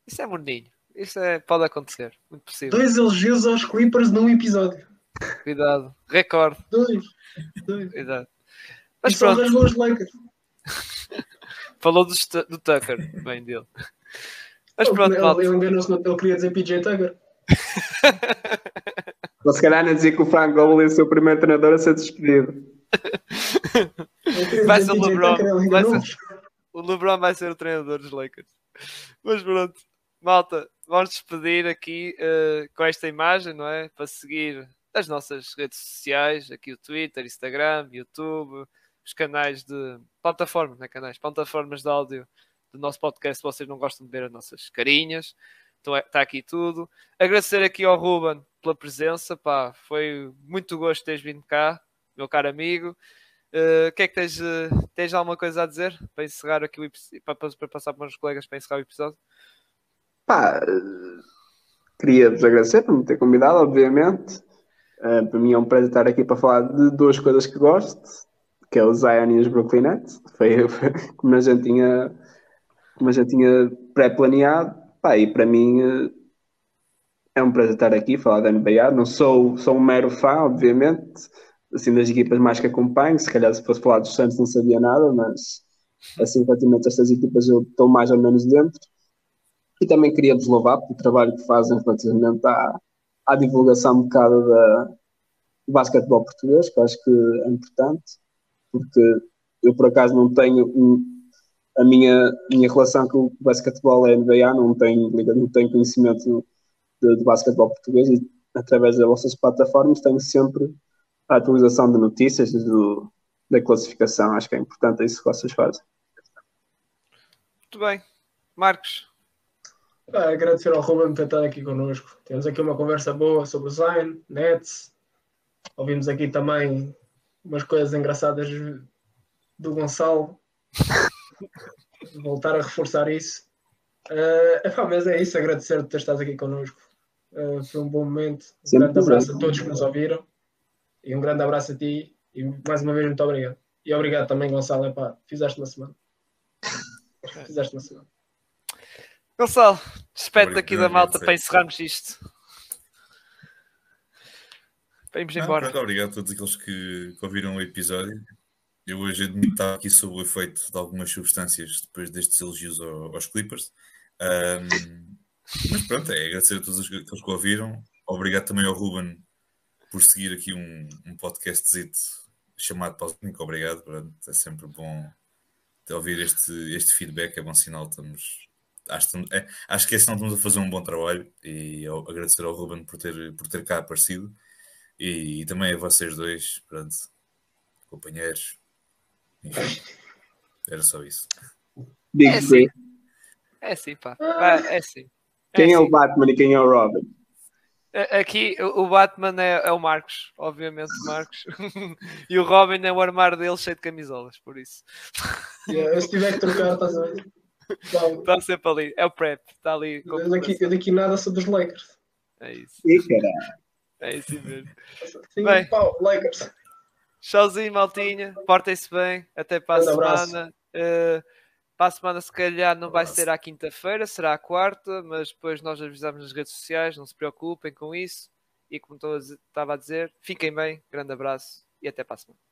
S1: isso é morninho. Isso é, pode acontecer, muito possível.
S2: Dois elogios aos Clippers num episódio.
S1: Cuidado, recorde.
S2: Dois. Dois.
S1: Cuidado.
S2: Mas e pronto. Só Lakers.
S1: Falou do, do Tucker, bem dele. Mas pronto,
S2: ele, ele enganou-se, ele queria dizer PJ Tucker.
S4: Ou se calhar não dizer que o Frank Vogel é o seu primeiro treinador a ser despedido.
S1: Vai ser o LeBron. Vai ser, o LeBron vai ser o treinador dos Lakers. Mas pronto, malta, vamos despedir aqui uh, com esta imagem, não é? Para seguir as nossas redes sociais, aqui o Twitter, Instagram, YouTube, os canais de plataformas, né, canais, plataformas de áudio do nosso podcast, vocês não gostam de ver as nossas carinhas, então está é, aqui tudo. Agradecer aqui ao Ruben pela presença, pá, foi muito gosto teres vindo cá, meu caro amigo. Eh, o uh, que é que tens, uh, tens alguma coisa a dizer para encerrar aqui o para, para, passar para os colegas para encerrar o episódio?
S4: Pá, queria-vos agradecer por me ter convidado, obviamente. Uh, para mim é um prazer estar aqui para falar de duas coisas que gosto, que é o Zion e os Brooklyn Nets. Foi, foi como a gente tinha, como a gente tinha pré-planeado. E para mim uh, é um prazer estar aqui falar da NBA. Não sou, sou um mero fã, obviamente, assim das equipas mais que acompanho. Se calhar se fosse falar dos Santos não sabia nada, mas assim relativamente a estas equipas eu estou mais ou menos dentro. E também queria vos louvar pelo trabalho que fazem relativamente à, à divulgação um bocado da, do basquetebol português, que acho que é importante, porque eu por acaso não tenho um, a minha, minha relação com o basquetebol é NBA, não tenho, não tenho conhecimento de basquetebol português e através das vossas plataformas tenho sempre a atualização de notícias do, da classificação. Acho que é importante isso que vocês fazem.
S1: Muito bem. Marcos,
S2: agradecer ao Ruben por estar aqui connosco. Temos aqui uma conversa boa sobre o Zion, Nets. Ouvimos aqui também umas coisas engraçadas do Gonçalo. Voltar a reforçar isso. Uh, mas é isso, agradecer por ter estado aqui connosco. Uh, foi um bom momento. Um Sempre grande abraço a todos que nos ouviram. E um grande abraço a ti. E mais uma vez, muito obrigado. E obrigado também, Gonçalo. Epá, fizeste uma semana. Fizeste uma semana.
S1: Gonçalo, despede aqui da malta para encerrarmos isto. Para irmos embora.
S3: Muito obrigado a todos aqueles que, que ouviram o episódio. Eu hoje admito estar aqui sob o efeito de algumas substâncias depois destes elogios aos Clippers. Um, mas pronto, é agradecer a todos aqueles que ouviram. Obrigado também ao Ruben por seguir aqui um, um podcast chamado Pausanico. Obrigado, pronto, é sempre bom ouvir este, este feedback, é bom sinal, estamos acho, é, acho que esse não estamos a fazer um bom trabalho e eu agradecer ao Ruben por ter, por ter cá aparecido e, e também a vocês dois, pronto, companheiros. Enfim, era só isso.
S1: É assim. É assim, pá. É assim.
S4: É quem é, assim. é o Batman e quem é o Robin?
S1: Aqui o Batman é, é, o Marcos, obviamente o Marcos. e o Robin é o armário dele cheio de camisolas, por isso.
S2: Yeah, se tiver que trocar, estás a ver?
S1: Está sempre ali, é o prep, está ali.
S2: Eu daqui, eu daqui nada sou dos Lakers.
S1: É isso.
S4: E.
S1: É isso mesmo.
S2: Sim, bem, pau, Lakers.
S1: Tchauzinho, maltinha. Portem-se bem. Até para a semana. Uh, para a semana, se calhar, não vai ser à quinta-feira, será à quarta, mas depois nós avisamos nas redes sociais. Não se preocupem com isso. E como estava a dizer, fiquem bem. Grande abraço e até para a semana.